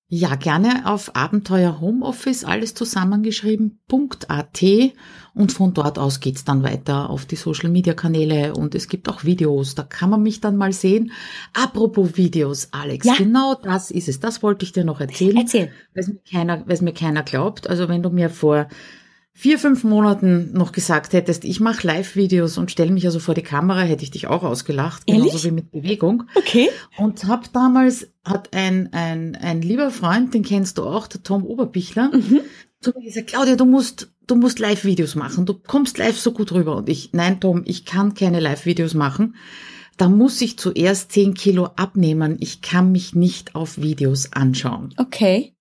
Ja, gerne auf Abenteuer Homeoffice, alles zusammengeschrieben.at und von dort aus geht's dann weiter auf die Social Media Kanäle und es gibt auch Videos, da kann man mich dann mal sehen. Apropos Videos, Alex, ja. genau das ist es. Das wollte ich dir noch erzählen. Erzähl. Weil es mir keiner, weil es mir keiner glaubt. Also wenn du mir vor vier, fünf Monaten noch gesagt hättest, ich mache Live-Videos und stelle mich also vor die Kamera, hätte ich dich auch ausgelacht, Ehrlich? genauso wie mit Bewegung. Okay. Und hab damals, hat ein, ein, ein lieber Freund, den kennst du auch, der Tom Oberbichler, mhm. zu mir gesagt, Claudia, du musst, du musst Live-Videos machen, du kommst live so gut rüber. Und ich, nein, Tom, ich kann keine Live-Videos machen. Da muss ich zuerst zehn Kilo abnehmen. Ich kann mich nicht auf Videos anschauen. Okay.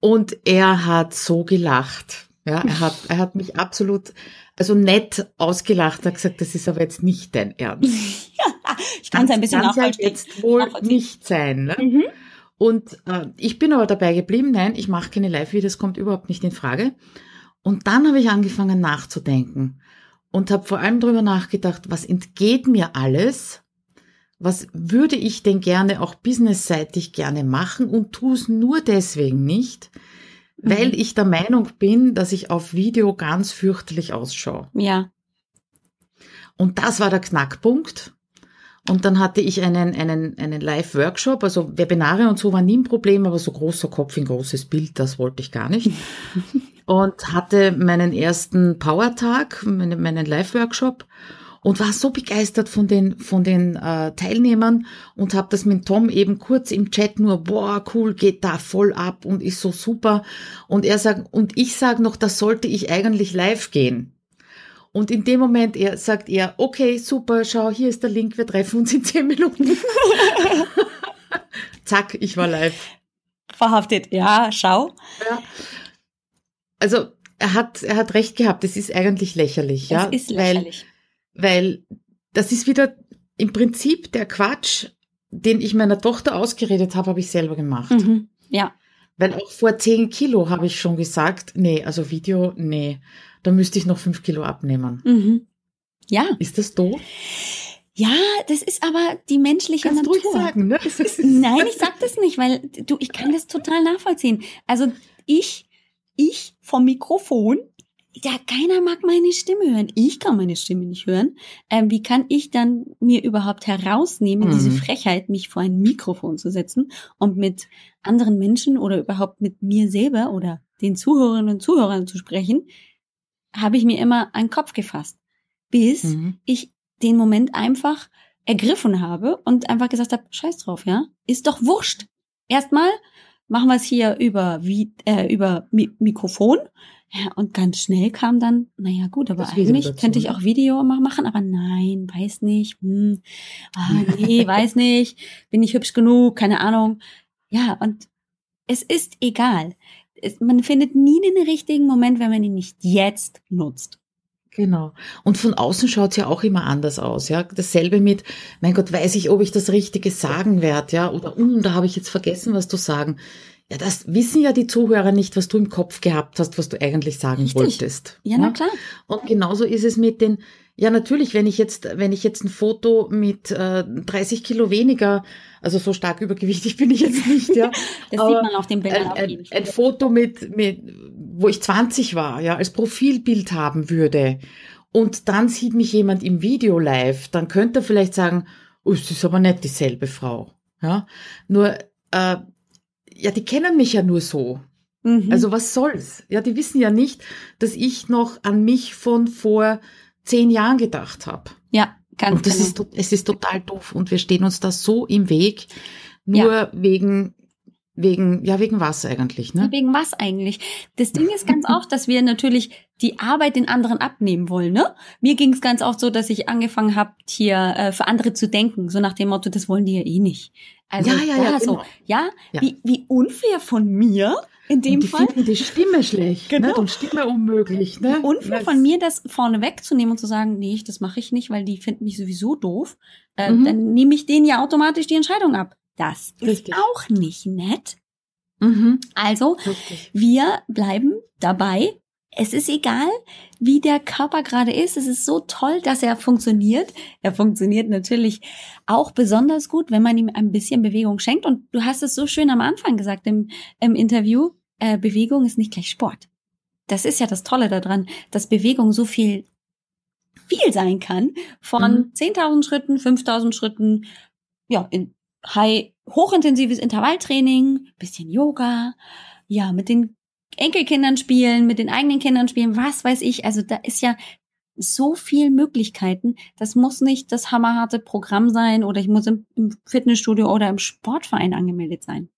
Und er hat so gelacht ja, er hat, er hat mich absolut, also nett ausgelacht, hat gesagt, das ist aber jetzt nicht dein Ernst. ich kann es ein bisschen nachvollziehen. Halt jetzt wohl nicht sein. Ne? Mhm. Und äh, ich bin aber dabei geblieben, nein, ich mache keine Live-Videos, kommt überhaupt nicht in Frage. Und dann habe ich angefangen nachzudenken und habe vor allem darüber nachgedacht, was entgeht mir alles, was würde ich denn gerne auch businessseitig gerne machen und tue es nur deswegen nicht, weil mhm. ich der Meinung bin, dass ich auf Video ganz fürchterlich ausschaue. Ja. Und das war der Knackpunkt. Und dann hatte ich einen, einen, einen Live-Workshop, also Webinare und so war nie ein Problem, aber so großer Kopf in großes Bild, das wollte ich gar nicht. und hatte meinen ersten Power-Tag, meinen, meinen Live-Workshop und war so begeistert von den von den äh, Teilnehmern und habe das mit Tom eben kurz im Chat nur boah cool geht da voll ab und ist so super. Und er sagt und ich sage noch das sollte ich eigentlich live gehen. Und in dem Moment er sagt er okay super schau hier ist der Link wir treffen uns in zehn Minuten. Zack ich war live. Verhaftet. Ja schau. Ja. also er hat er hat recht gehabt es ist eigentlich lächerlich es ja ist lächerlich weil das ist wieder im Prinzip der Quatsch, den ich meiner Tochter ausgeredet habe, habe ich selber gemacht. Mhm, ja. Weil auch vor 10 Kilo habe ich schon gesagt, nee, also Video, nee, da müsste ich noch 5 Kilo abnehmen. Mhm. Ja. Ist das doof? Ja, das ist aber die menschliche Kannst Natur. Du sagen, ne? Ist, nein, ich sag das nicht, weil du, ich kann das total nachvollziehen. Also ich, ich vom Mikrofon ja, keiner mag meine Stimme hören. Ich kann meine Stimme nicht hören. Ähm, wie kann ich dann mir überhaupt herausnehmen, mhm. diese Frechheit, mich vor ein Mikrofon zu setzen und mit anderen Menschen oder überhaupt mit mir selber oder den Zuhörerinnen und Zuhörern zu sprechen, habe ich mir immer einen Kopf gefasst, bis mhm. ich den Moment einfach ergriffen habe und einfach gesagt habe, scheiß drauf, ja, ist doch wurscht. Erstmal machen wir es hier über, wie, äh, über Mi Mikrofon ja, und ganz schnell kam dann, naja gut, aber eigentlich dazu, könnte ich ne? auch Video machen, aber nein, weiß nicht, hm, ah, nee, weiß nicht, bin ich hübsch genug, keine Ahnung. Ja, und es ist egal. Es, man findet nie den richtigen Moment, wenn man ihn nicht jetzt nutzt. Genau. Und von außen schaut's ja auch immer anders aus, ja. Dasselbe mit, mein Gott, weiß ich, ob ich das Richtige sagen werde, ja, oder, um, da habe ich jetzt vergessen, was zu sagen. Ja, das wissen ja die Zuhörer nicht, was du im Kopf gehabt hast, was du eigentlich sagen Richtig. wolltest. Ja, na klar. Und genauso ist es mit den, ja natürlich, wenn ich jetzt, wenn ich jetzt ein Foto mit äh, 30 Kilo weniger, also so stark übergewichtig bin ich jetzt nicht, ja. das sieht man auf dem ein, ein, ein Foto mit, mit wo ich 20 war, ja, als Profilbild haben würde und dann sieht mich jemand im Video live, dann könnte er vielleicht sagen, oh, es ist aber nicht dieselbe Frau. Ja, nur, äh, ja, die kennen mich ja nur so. Mhm. Also was soll's? Ja, die wissen ja nicht, dass ich noch an mich von vor zehn Jahren gedacht habe. Ja, ganz Und das genau. ist, es ist total doof und wir stehen uns da so im Weg, nur ja. wegen Wegen, ja, wegen was eigentlich, ne? Wegen was eigentlich? Das Ding ist ganz oft, dass wir natürlich die Arbeit den anderen abnehmen wollen, ne? Mir ging es ganz oft so, dass ich angefangen habe, hier äh, für andere zu denken, so nach dem Motto, das wollen die ja eh nicht. Also, ja, ja, ja, so, genau. ja, ja. Wie, wie unfair von mir, in dem und die Fall. Finden die Stimme schlecht ne? genau. ne? und Stimme unmöglich. Ne? Unfair von mir, das vorne wegzunehmen und zu sagen, nee, das mache ich nicht, weil die finden mich sowieso doof. Äh, mhm. Dann nehme ich denen ja automatisch die Entscheidung ab. Das Richtig. ist auch nicht nett. Mhm. Also, Richtig. wir bleiben dabei. Es ist egal, wie der Körper gerade ist. Es ist so toll, dass er funktioniert. Er funktioniert natürlich auch besonders gut, wenn man ihm ein bisschen Bewegung schenkt. Und du hast es so schön am Anfang gesagt im, im Interview. Äh, Bewegung ist nicht gleich Sport. Das ist ja das Tolle daran, dass Bewegung so viel viel sein kann. Von mhm. 10.000 Schritten, 5.000 Schritten, ja, in high, hochintensives Intervalltraining, bisschen Yoga, ja, mit den Enkelkindern spielen, mit den eigenen Kindern spielen, was weiß ich. Also da ist ja so viel Möglichkeiten. Das muss nicht das hammerharte Programm sein oder ich muss im, im Fitnessstudio oder im Sportverein angemeldet sein.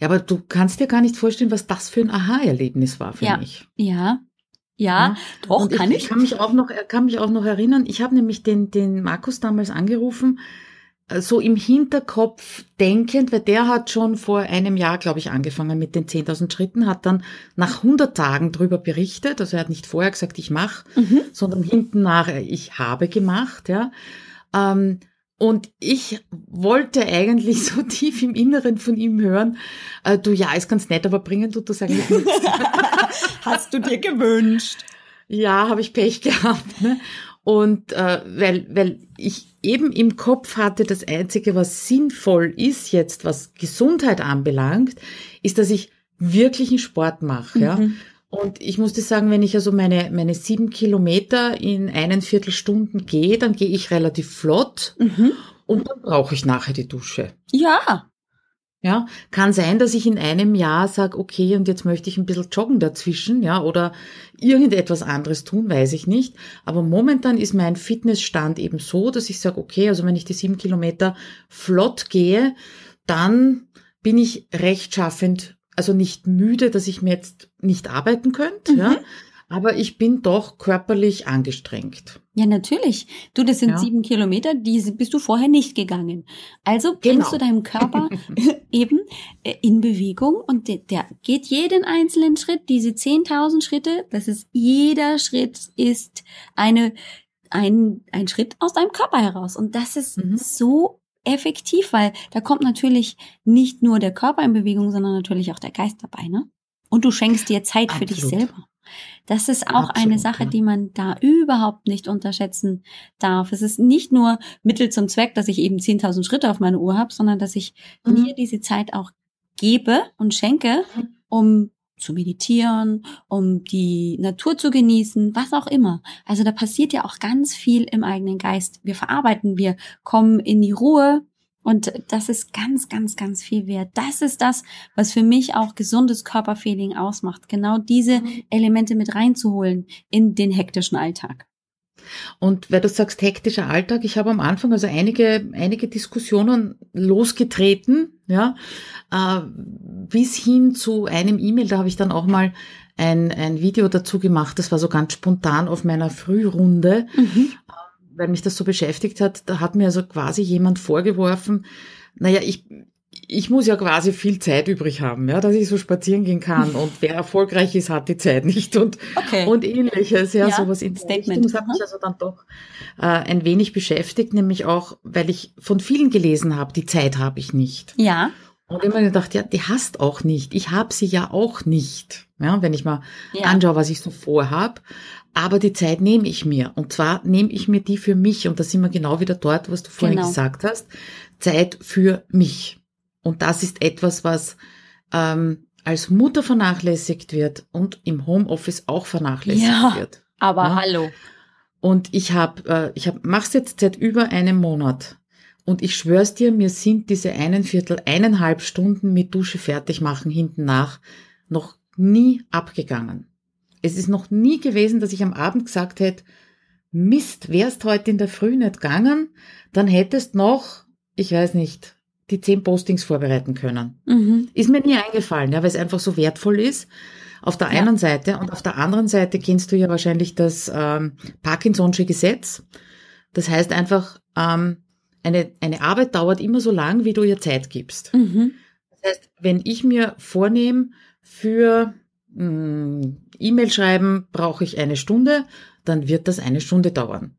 Ja, aber du kannst dir gar nicht vorstellen, was das für ein Aha-Erlebnis war für ja. mich. Ja, ja, ja, doch, kann ich. Ich kann mich auch noch, kann mich auch noch erinnern, ich habe nämlich den, den Markus damals angerufen, so im Hinterkopf denkend, weil der hat schon vor einem Jahr, glaube ich, angefangen mit den 10.000 Schritten, hat dann nach 100 Tagen drüber berichtet. Also er hat nicht vorher gesagt, ich mache, mhm. sondern hinten nach, ich habe gemacht. Ja. Ähm, und ich wollte eigentlich so tief im Inneren von ihm hören, äh, du ja, ist ganz nett, aber bringen tut das eigentlich nichts. Hast du dir gewünscht? Ja, habe ich Pech gehabt. Ne? Und äh, weil, weil ich eben im Kopf hatte, das Einzige, was sinnvoll ist jetzt, was Gesundheit anbelangt, ist, dass ich wirklichen Sport mache. Mhm. Ja? Und ich musste sagen, wenn ich also meine, meine sieben Kilometer in einen Viertelstunden gehe, dann gehe ich relativ flott mhm. und dann brauche ich nachher die Dusche. Ja, ja, kann sein, dass ich in einem Jahr sage, okay, und jetzt möchte ich ein bisschen joggen dazwischen, ja, oder irgendetwas anderes tun, weiß ich nicht. Aber momentan ist mein Fitnessstand eben so, dass ich sage, okay, also wenn ich die sieben Kilometer flott gehe, dann bin ich rechtschaffend, also nicht müde, dass ich mir jetzt nicht arbeiten könnte, mhm. ja, aber ich bin doch körperlich angestrengt. Ja, natürlich. Du, das sind ja. sieben Kilometer, die bist du vorher nicht gegangen. Also bringst genau. du deinem Körper eben äh, in Bewegung und der, der geht jeden einzelnen Schritt, diese 10.000 Schritte, das ist, jeder Schritt ist eine, ein, ein Schritt aus deinem Körper heraus. Und das ist mhm. so effektiv, weil da kommt natürlich nicht nur der Körper in Bewegung, sondern natürlich auch der Geist dabei, ne? Und du schenkst dir Zeit Absolut. für dich selber. Das ist auch Absolut, eine Sache, ja. die man da überhaupt nicht unterschätzen darf. Es ist nicht nur Mittel zum Zweck, dass ich eben 10.000 Schritte auf meine Uhr habe, sondern dass ich mhm. mir diese Zeit auch gebe und schenke, mhm. um zu meditieren, um die Natur zu genießen, was auch immer. Also da passiert ja auch ganz viel im eigenen Geist. Wir verarbeiten, wir kommen in die Ruhe, und das ist ganz, ganz, ganz viel wert. Das ist das, was für mich auch gesundes Körperfeeling ausmacht. Genau diese mhm. Elemente mit reinzuholen in den hektischen Alltag. Und weil du sagst hektischer Alltag, ich habe am Anfang also einige, einige Diskussionen losgetreten, ja, äh, bis hin zu einem E-Mail, da habe ich dann auch mal ein, ein Video dazu gemacht, das war so ganz spontan auf meiner Frührunde. Mhm weil mich das so beschäftigt hat, da hat mir also quasi jemand vorgeworfen, naja, ich, ich muss ja quasi viel Zeit übrig haben, ja, dass ich so spazieren gehen kann und wer erfolgreich ist, hat die Zeit nicht und, okay. und ähnliches, ja, ja sowas in Statement. Das hat mich also dann doch äh, ein wenig beschäftigt, nämlich auch, weil ich von vielen gelesen habe, die Zeit habe ich nicht. Ja. Und immer gedacht, ja, die hast auch nicht. Ich habe sie ja auch nicht. Ja, wenn ich mal ja. anschaue, was ich so vorhab. Aber die Zeit nehme ich mir. Und zwar nehme ich mir die für mich. Und da sind wir genau wieder dort, was du vorhin genau. gesagt hast. Zeit für mich. Und das ist etwas, was ähm, als Mutter vernachlässigt wird und im Homeoffice auch vernachlässigt Ja. wird. Aber Ja. hallo. Und ich habe, äh, ich hab, mach's jetzt seit über einem Monat. Und ich schwör's dir, mir sind diese einen Viertel, eineinhalb Stunden mit Dusche fertig machen hinten nach noch nie abgegangen. Es ist noch nie gewesen, dass ich am Abend gesagt hätte, Mist, wärst heute in der Früh nicht gegangen, dann hättest noch, ich weiß nicht, die zehn Postings vorbereiten können. Mhm. Ist mir nie eingefallen, ja, weil es einfach so wertvoll ist. Auf der Ja. einen Seite und auf der anderen Seite kennst du ja wahrscheinlich das ähm, Parkinson'sche Gesetz. Das heißt einfach, ähm, eine, eine Arbeit dauert immer so lang, wie du ihr Zeit gibst. Mhm. Das heißt, wenn ich mir vornehme, für E-Mail schreiben brauche ich eine Stunde, dann wird das eine Stunde dauern.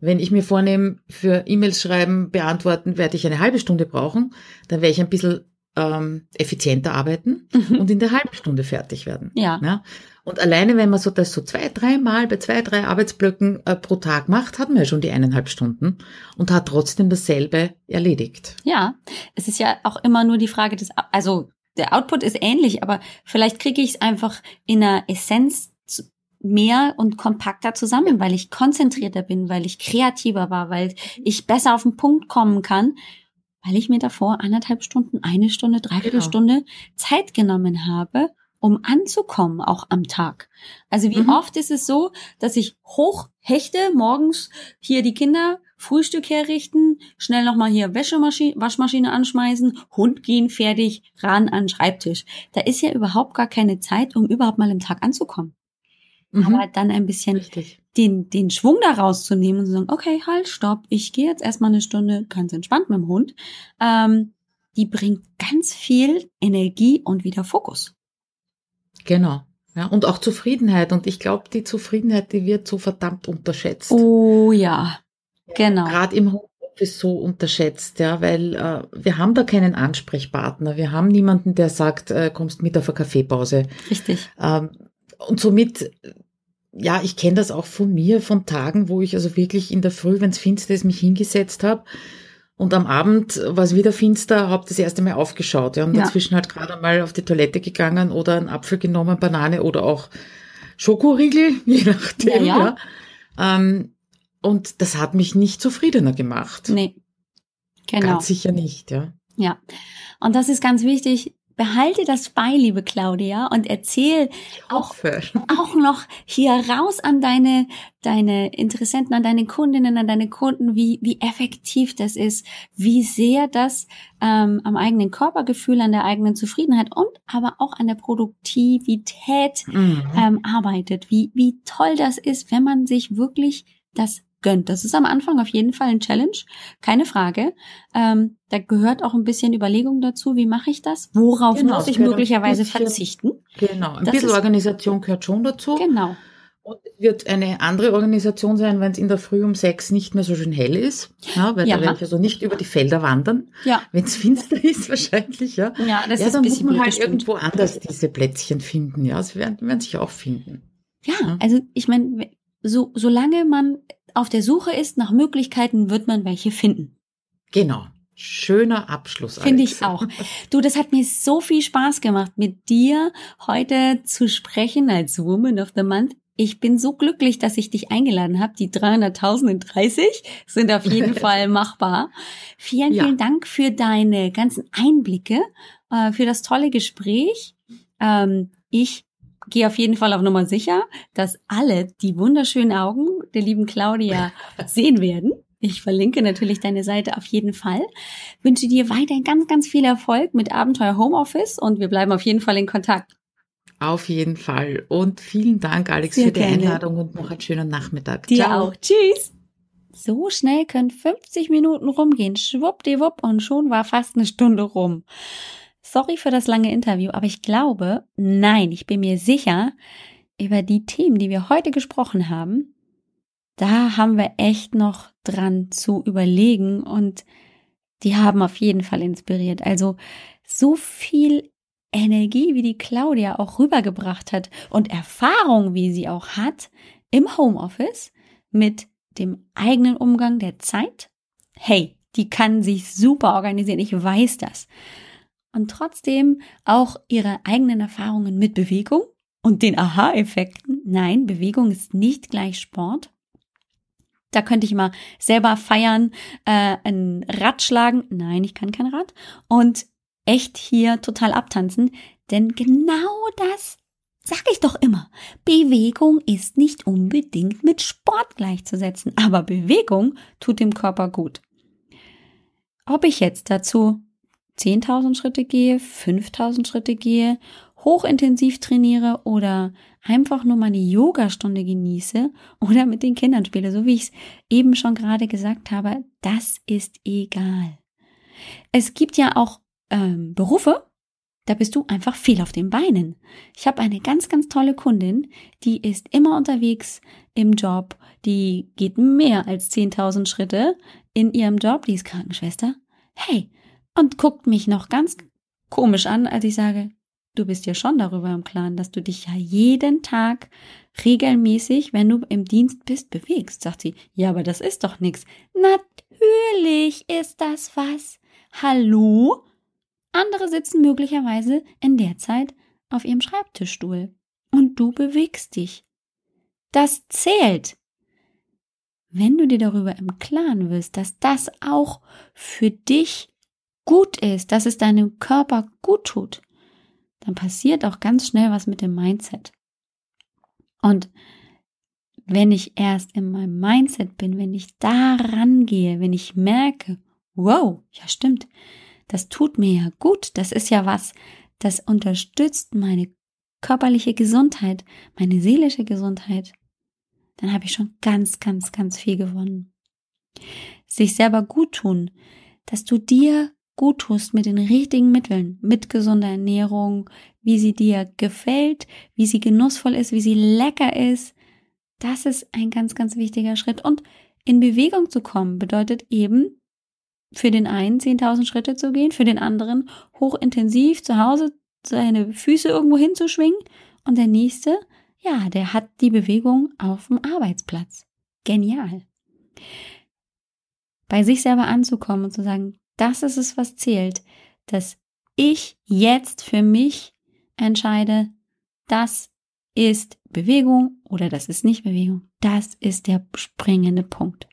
Wenn ich mir vornehme, für E-Mails schreiben, beantworten, werde ich eine halbe Stunde brauchen, dann werde ich ein bisschen ähm, effizienter arbeiten Mhm. und in der halben Stunde fertig werden. Ja. Ja? Und alleine, wenn man so das so zwei, dreimal bei zwei, drei Arbeitsblöcken äh, pro Tag macht, hat man ja schon die eineinhalb Stunden und hat trotzdem dasselbe erledigt. Ja, es ist ja auch immer nur die Frage des, also der Output ist ähnlich, aber vielleicht kriege ich es einfach in einer Essenz mehr und kompakter zusammen, weil ich konzentrierter bin, weil ich kreativer war, weil ich besser auf den Punkt kommen kann, weil ich mir davor anderthalb Stunden, eine Stunde, dreiviertel Genau. Stunde Zeit genommen habe, um anzukommen, auch am Tag. Also wie Mhm. oft ist es so, dass ich hochhechte, morgens hier die Kinder Frühstück herrichten, schnell nochmal hier Wäschemaschine, Waschmaschine anschmeißen, Hund gehen, fertig, ran an den Schreibtisch. Da ist ja überhaupt gar keine Zeit, um überhaupt mal im Tag anzukommen. Mhm. Aber dann ein bisschen Richtig. den, den Schwung da rauszunehmen und zu sagen, okay, halt, stopp, ich gehe jetzt erstmal eine Stunde ganz entspannt mit dem Hund, ähm, die bringt ganz viel Energie und wieder Fokus. Genau. Ja, und auch Zufriedenheit. Und ich glaube, die Zufriedenheit, die wird so verdammt unterschätzt. Oh ja, genau. Gerade im Homeoffice so unterschätzt, ja, weil äh, wir haben da keinen Ansprechpartner. Wir haben niemanden, der sagt, äh, kommst mit auf eine Kaffeepause. Richtig. Ähm, und somit, ja, ich kenne das auch von mir, von Tagen, wo ich also wirklich in der Früh, wenn es finster ist, mich hingesetzt habe. Und am Abend war es wieder finster, habe das erste Mal aufgeschaut. Ja, und Ja. dazwischen halt gerade mal auf die Toilette gegangen oder einen Apfel genommen, Banane oder auch Schokoriegel, je nachdem. Ja, ja. Ja, Ähm, und das hat mich nicht zufriedener gemacht. Nee. Genau. Ganz sicher nicht, ja. Ja. Und das ist ganz wichtig. Behalte das bei, liebe Claudia, und erzähl auch auch noch hier raus an deine, deine Interessenten, an deine Kundinnen, an deine Kunden, wie, wie effektiv das ist, wie sehr das ähm, am eigenen Körpergefühl, an der eigenen Zufriedenheit und aber auch an der Produktivität Mhm. ähm, arbeitet, wie, wie toll das ist, wenn man sich wirklich das gönnt. Das ist am Anfang auf jeden Fall ein Challenge, keine Frage. Ähm, da gehört auch ein bisschen Überlegung dazu, wie mache ich das? Worauf Genau, muss ich möglicherweise bisschen- verzichten? Genau. Ein Das bisschen ist- Organisation gehört schon dazu. Genau. Und es wird eine andere Organisation sein, wenn es in der Früh um sechs nicht mehr so schön hell ist. Ja, weil Ja. da werde ich also nicht über die Felder wandern. Ja. Wenn es finster ist, wahrscheinlich, ja. Ja, das ja, ist dann ein muss man halt das stimmt. irgendwo anders diese Plätzchen finden. Ja, sie werden, werden sich auch finden. Ja, Ja. also ich meine, so, solange man auf der Suche ist nach Möglichkeiten, wird man welche finden. Genau. Schöner Abschluss. Finde ich auch. Du, das hat mir so viel Spaß gemacht, mit dir heute zu sprechen als Woman of the Month. Ich bin so glücklich, dass ich dich eingeladen habe. Die 300.030 sind auf jeden Fall machbar. Vielen, Ja. vielen Dank für deine ganzen Einblicke, äh, für das tolle Gespräch. Ähm, ich gehe auf jeden Fall auf Nummer sicher, dass alle die wunderschönen Augen der lieben Claudia sehen werden. Ich verlinke natürlich deine Seite auf jeden Fall. Wünsche dir weiterhin ganz, ganz viel Erfolg mit Abenteuer Homeoffice und wir bleiben auf jeden Fall in Kontakt. Auf jeden Fall. Und vielen Dank, Alex, Sehr für die gerne. Einladung und noch einen schönen Nachmittag. Dir Ciao. auch. Tschüss. So schnell können 50 Minuten rumgehen. Schwuppdiwupp und schon war fast eine Stunde rum. Sorry für das lange Interview, aber ich glaube, nein, ich bin mir sicher, über die Themen, die wir heute gesprochen haben, da haben wir echt noch dran zu überlegen und die haben auf jeden Fall inspiriert. Also so viel Energie, wie die Claudia auch rübergebracht hat und Erfahrung, wie sie auch hat im Homeoffice mit dem eigenen Umgang der Zeit. Hey, die kann sich super organisieren. Ich weiß das. Und trotzdem auch ihre eigenen Erfahrungen mit Bewegung und den Aha-Effekten. Nein, Bewegung ist nicht gleich Sport. Da könnte ich mal selber feiern, äh, ein Rad schlagen. Nein, ich kann kein Rad. Und echt hier total abtanzen. Denn genau das sag ich doch immer. Bewegung ist nicht unbedingt mit Sport gleichzusetzen, aber Bewegung tut dem Körper gut. Ob ich jetzt dazu 10.000 Schritte gehe, 5.000 Schritte gehe, hochintensiv trainiere oder einfach nur meine Yogastunde genieße oder mit den Kindern spiele, so wie ich es eben schon gerade gesagt habe, das ist egal. Es gibt ja auch ähm, Berufe, da bist du einfach viel auf den Beinen. Ich habe eine ganz, ganz tolle Kundin, die ist immer unterwegs im Job, die geht mehr als 10.000 Schritte in ihrem Job, die ist Krankenschwester. Hey, und guckt mich noch ganz komisch an, als ich sage, du bist ja schon darüber im Klaren, dass du dich ja jeden Tag regelmäßig, wenn du im Dienst bist, bewegst. Sagt sie, ja, aber das ist doch nichts. Natürlich ist das was. Hallo? Andere sitzen möglicherweise in der Zeit auf ihrem Schreibtischstuhl. Und du bewegst dich. Das zählt. Wenn du dir darüber im Klaren wirst, dass das auch für dich gut ist, dass es deinem Körper gut tut, dann passiert auch ganz schnell was mit dem Mindset. Und wenn ich erst in meinem Mindset bin, wenn ich da rangehe, wenn ich merke, wow, ja stimmt, das tut mir ja gut, das ist ja was, das unterstützt meine körperliche Gesundheit, meine seelische Gesundheit, dann habe ich schon ganz, ganz, ganz viel gewonnen. Sich selber gut tun, dass du dir gut tust mit den richtigen Mitteln, mit gesunder Ernährung, wie sie dir gefällt, wie sie genussvoll ist, wie sie lecker ist, das ist ein ganz, ganz wichtiger Schritt. Und in Bewegung zu kommen bedeutet eben, für den einen 10.000 Schritte zu gehen, für den anderen hochintensiv zu Hause seine Füße irgendwo hinzuschwingen und der nächste, ja, der hat die Bewegung auf dem Arbeitsplatz. Genial. Bei sich selber anzukommen und zu sagen, das ist es, was zählt, dass ich jetzt für mich entscheide, das ist Bewegung oder das ist nicht Bewegung. Das ist der springende Punkt.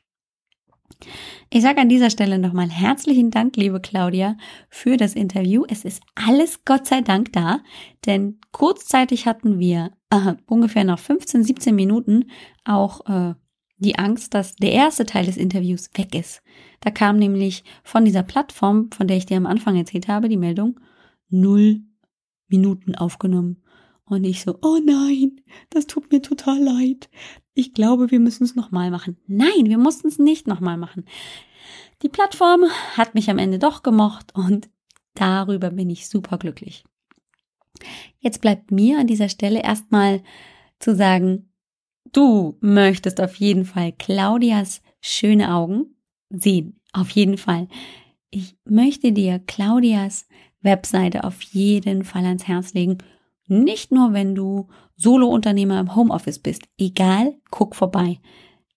Ich sage an dieser Stelle nochmal herzlichen Dank, liebe Claudia, für das Interview. Es ist alles Gott sei Dank da, denn kurzzeitig hatten wir äh, ungefähr nach 15, 17 Minuten auch äh, die Angst, dass der erste Teil des Interviews weg ist. Da kam nämlich von dieser Plattform, von der ich dir am Anfang erzählt habe, die Meldung, null Minuten aufgenommen. Und ich so, oh nein, das tut mir total leid. Ich glaube, wir müssen es nochmal machen. Nein, wir mussten es nicht nochmal machen. Die Plattform hat mich am Ende doch gemocht und darüber bin ich super glücklich. Jetzt bleibt mir an dieser Stelle erstmal zu sagen, du möchtest auf jeden Fall Claudias schöne Augen sehen. Auf jeden Fall. Ich möchte dir Claudias Webseite auf jeden Fall ans Herz legen nicht nur, wenn du Solo-Unternehmer im Homeoffice bist. Egal, guck vorbei.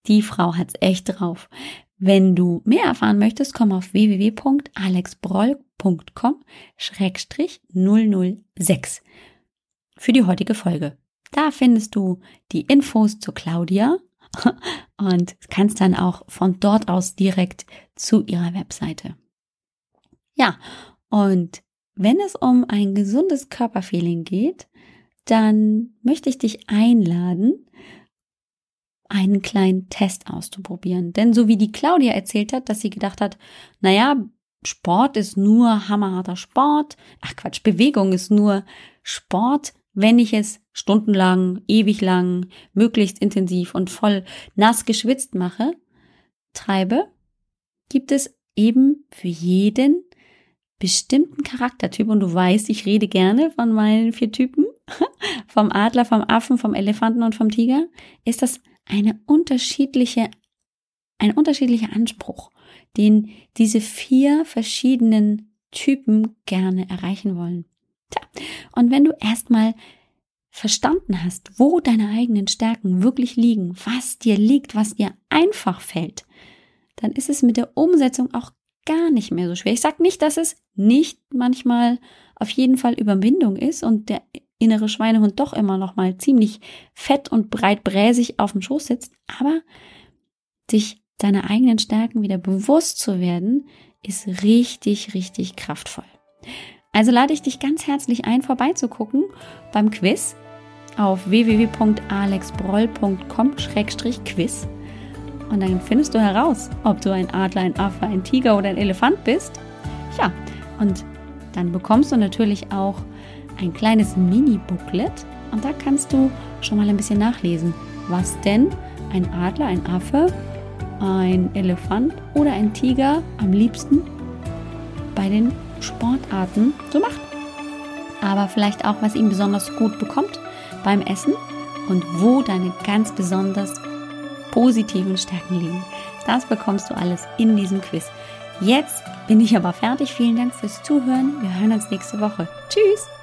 Die Frau hat's echt drauf. Wenn du mehr erfahren möchtest, komm auf www.alexbroll.com-006 für die heutige Folge. Da findest du die Infos zu Claudia und kannst dann auch von dort aus direkt zu ihrer Webseite. Ja, und wenn es um ein gesundes Körperfeeling geht, dann möchte ich dich einladen, einen kleinen Test auszuprobieren. Denn so wie die Claudia erzählt hat, dass sie gedacht hat, naja, Sport ist nur hammerharter Sport. Ach Quatsch, Bewegung ist nur Sport, wenn ich es stundenlang, ewig lang, möglichst intensiv und voll nass geschwitzt mache, treibe, gibt es eben für jeden bestimmten Charaktertyp und du weißt, ich rede gerne von meinen vier Typen, vom Adler, vom Affen, vom Elefanten und vom Tiger, ist das eine unterschiedliche, ein unterschiedlicher Anspruch, den diese vier verschiedenen Typen gerne erreichen wollen. Tja, und wenn du erstmal verstanden hast, wo deine eigenen Stärken wirklich liegen, was dir liegt, was dir einfach fällt, dann ist es mit der Umsetzung auch gar nicht mehr so schwer. Ich sage nicht, dass es nicht manchmal auf jeden Fall Überwindung ist und der innere Schweinehund doch immer noch mal ziemlich fett und breit bräsig auf dem Schoß sitzt, aber sich seiner eigenen Stärken wieder bewusst zu werden, ist richtig, richtig kraftvoll. Also lade ich dich ganz herzlich ein, vorbeizugucken beim Quiz auf www.alexbroll.com-quiz und dann findest du heraus, ob du ein Adler, ein Affe, ein Tiger oder ein Elefant bist. Ja, und dann bekommst du natürlich auch ein kleines Mini-Booklet und da kannst du schon mal ein bisschen nachlesen, was denn ein Adler, ein Affe, ein Elefant oder ein Tiger am liebsten bei den Sportarten so macht. Aber vielleicht auch, was ihm besonders gut bekommt beim Essen und wo deine ganz besonders positiven Stärken liegen. Das bekommst du alles in diesem Quiz. Jetzt bin ich aber fertig. Vielen Dank fürs Zuhören. Wir hören uns nächste Woche. Tschüss!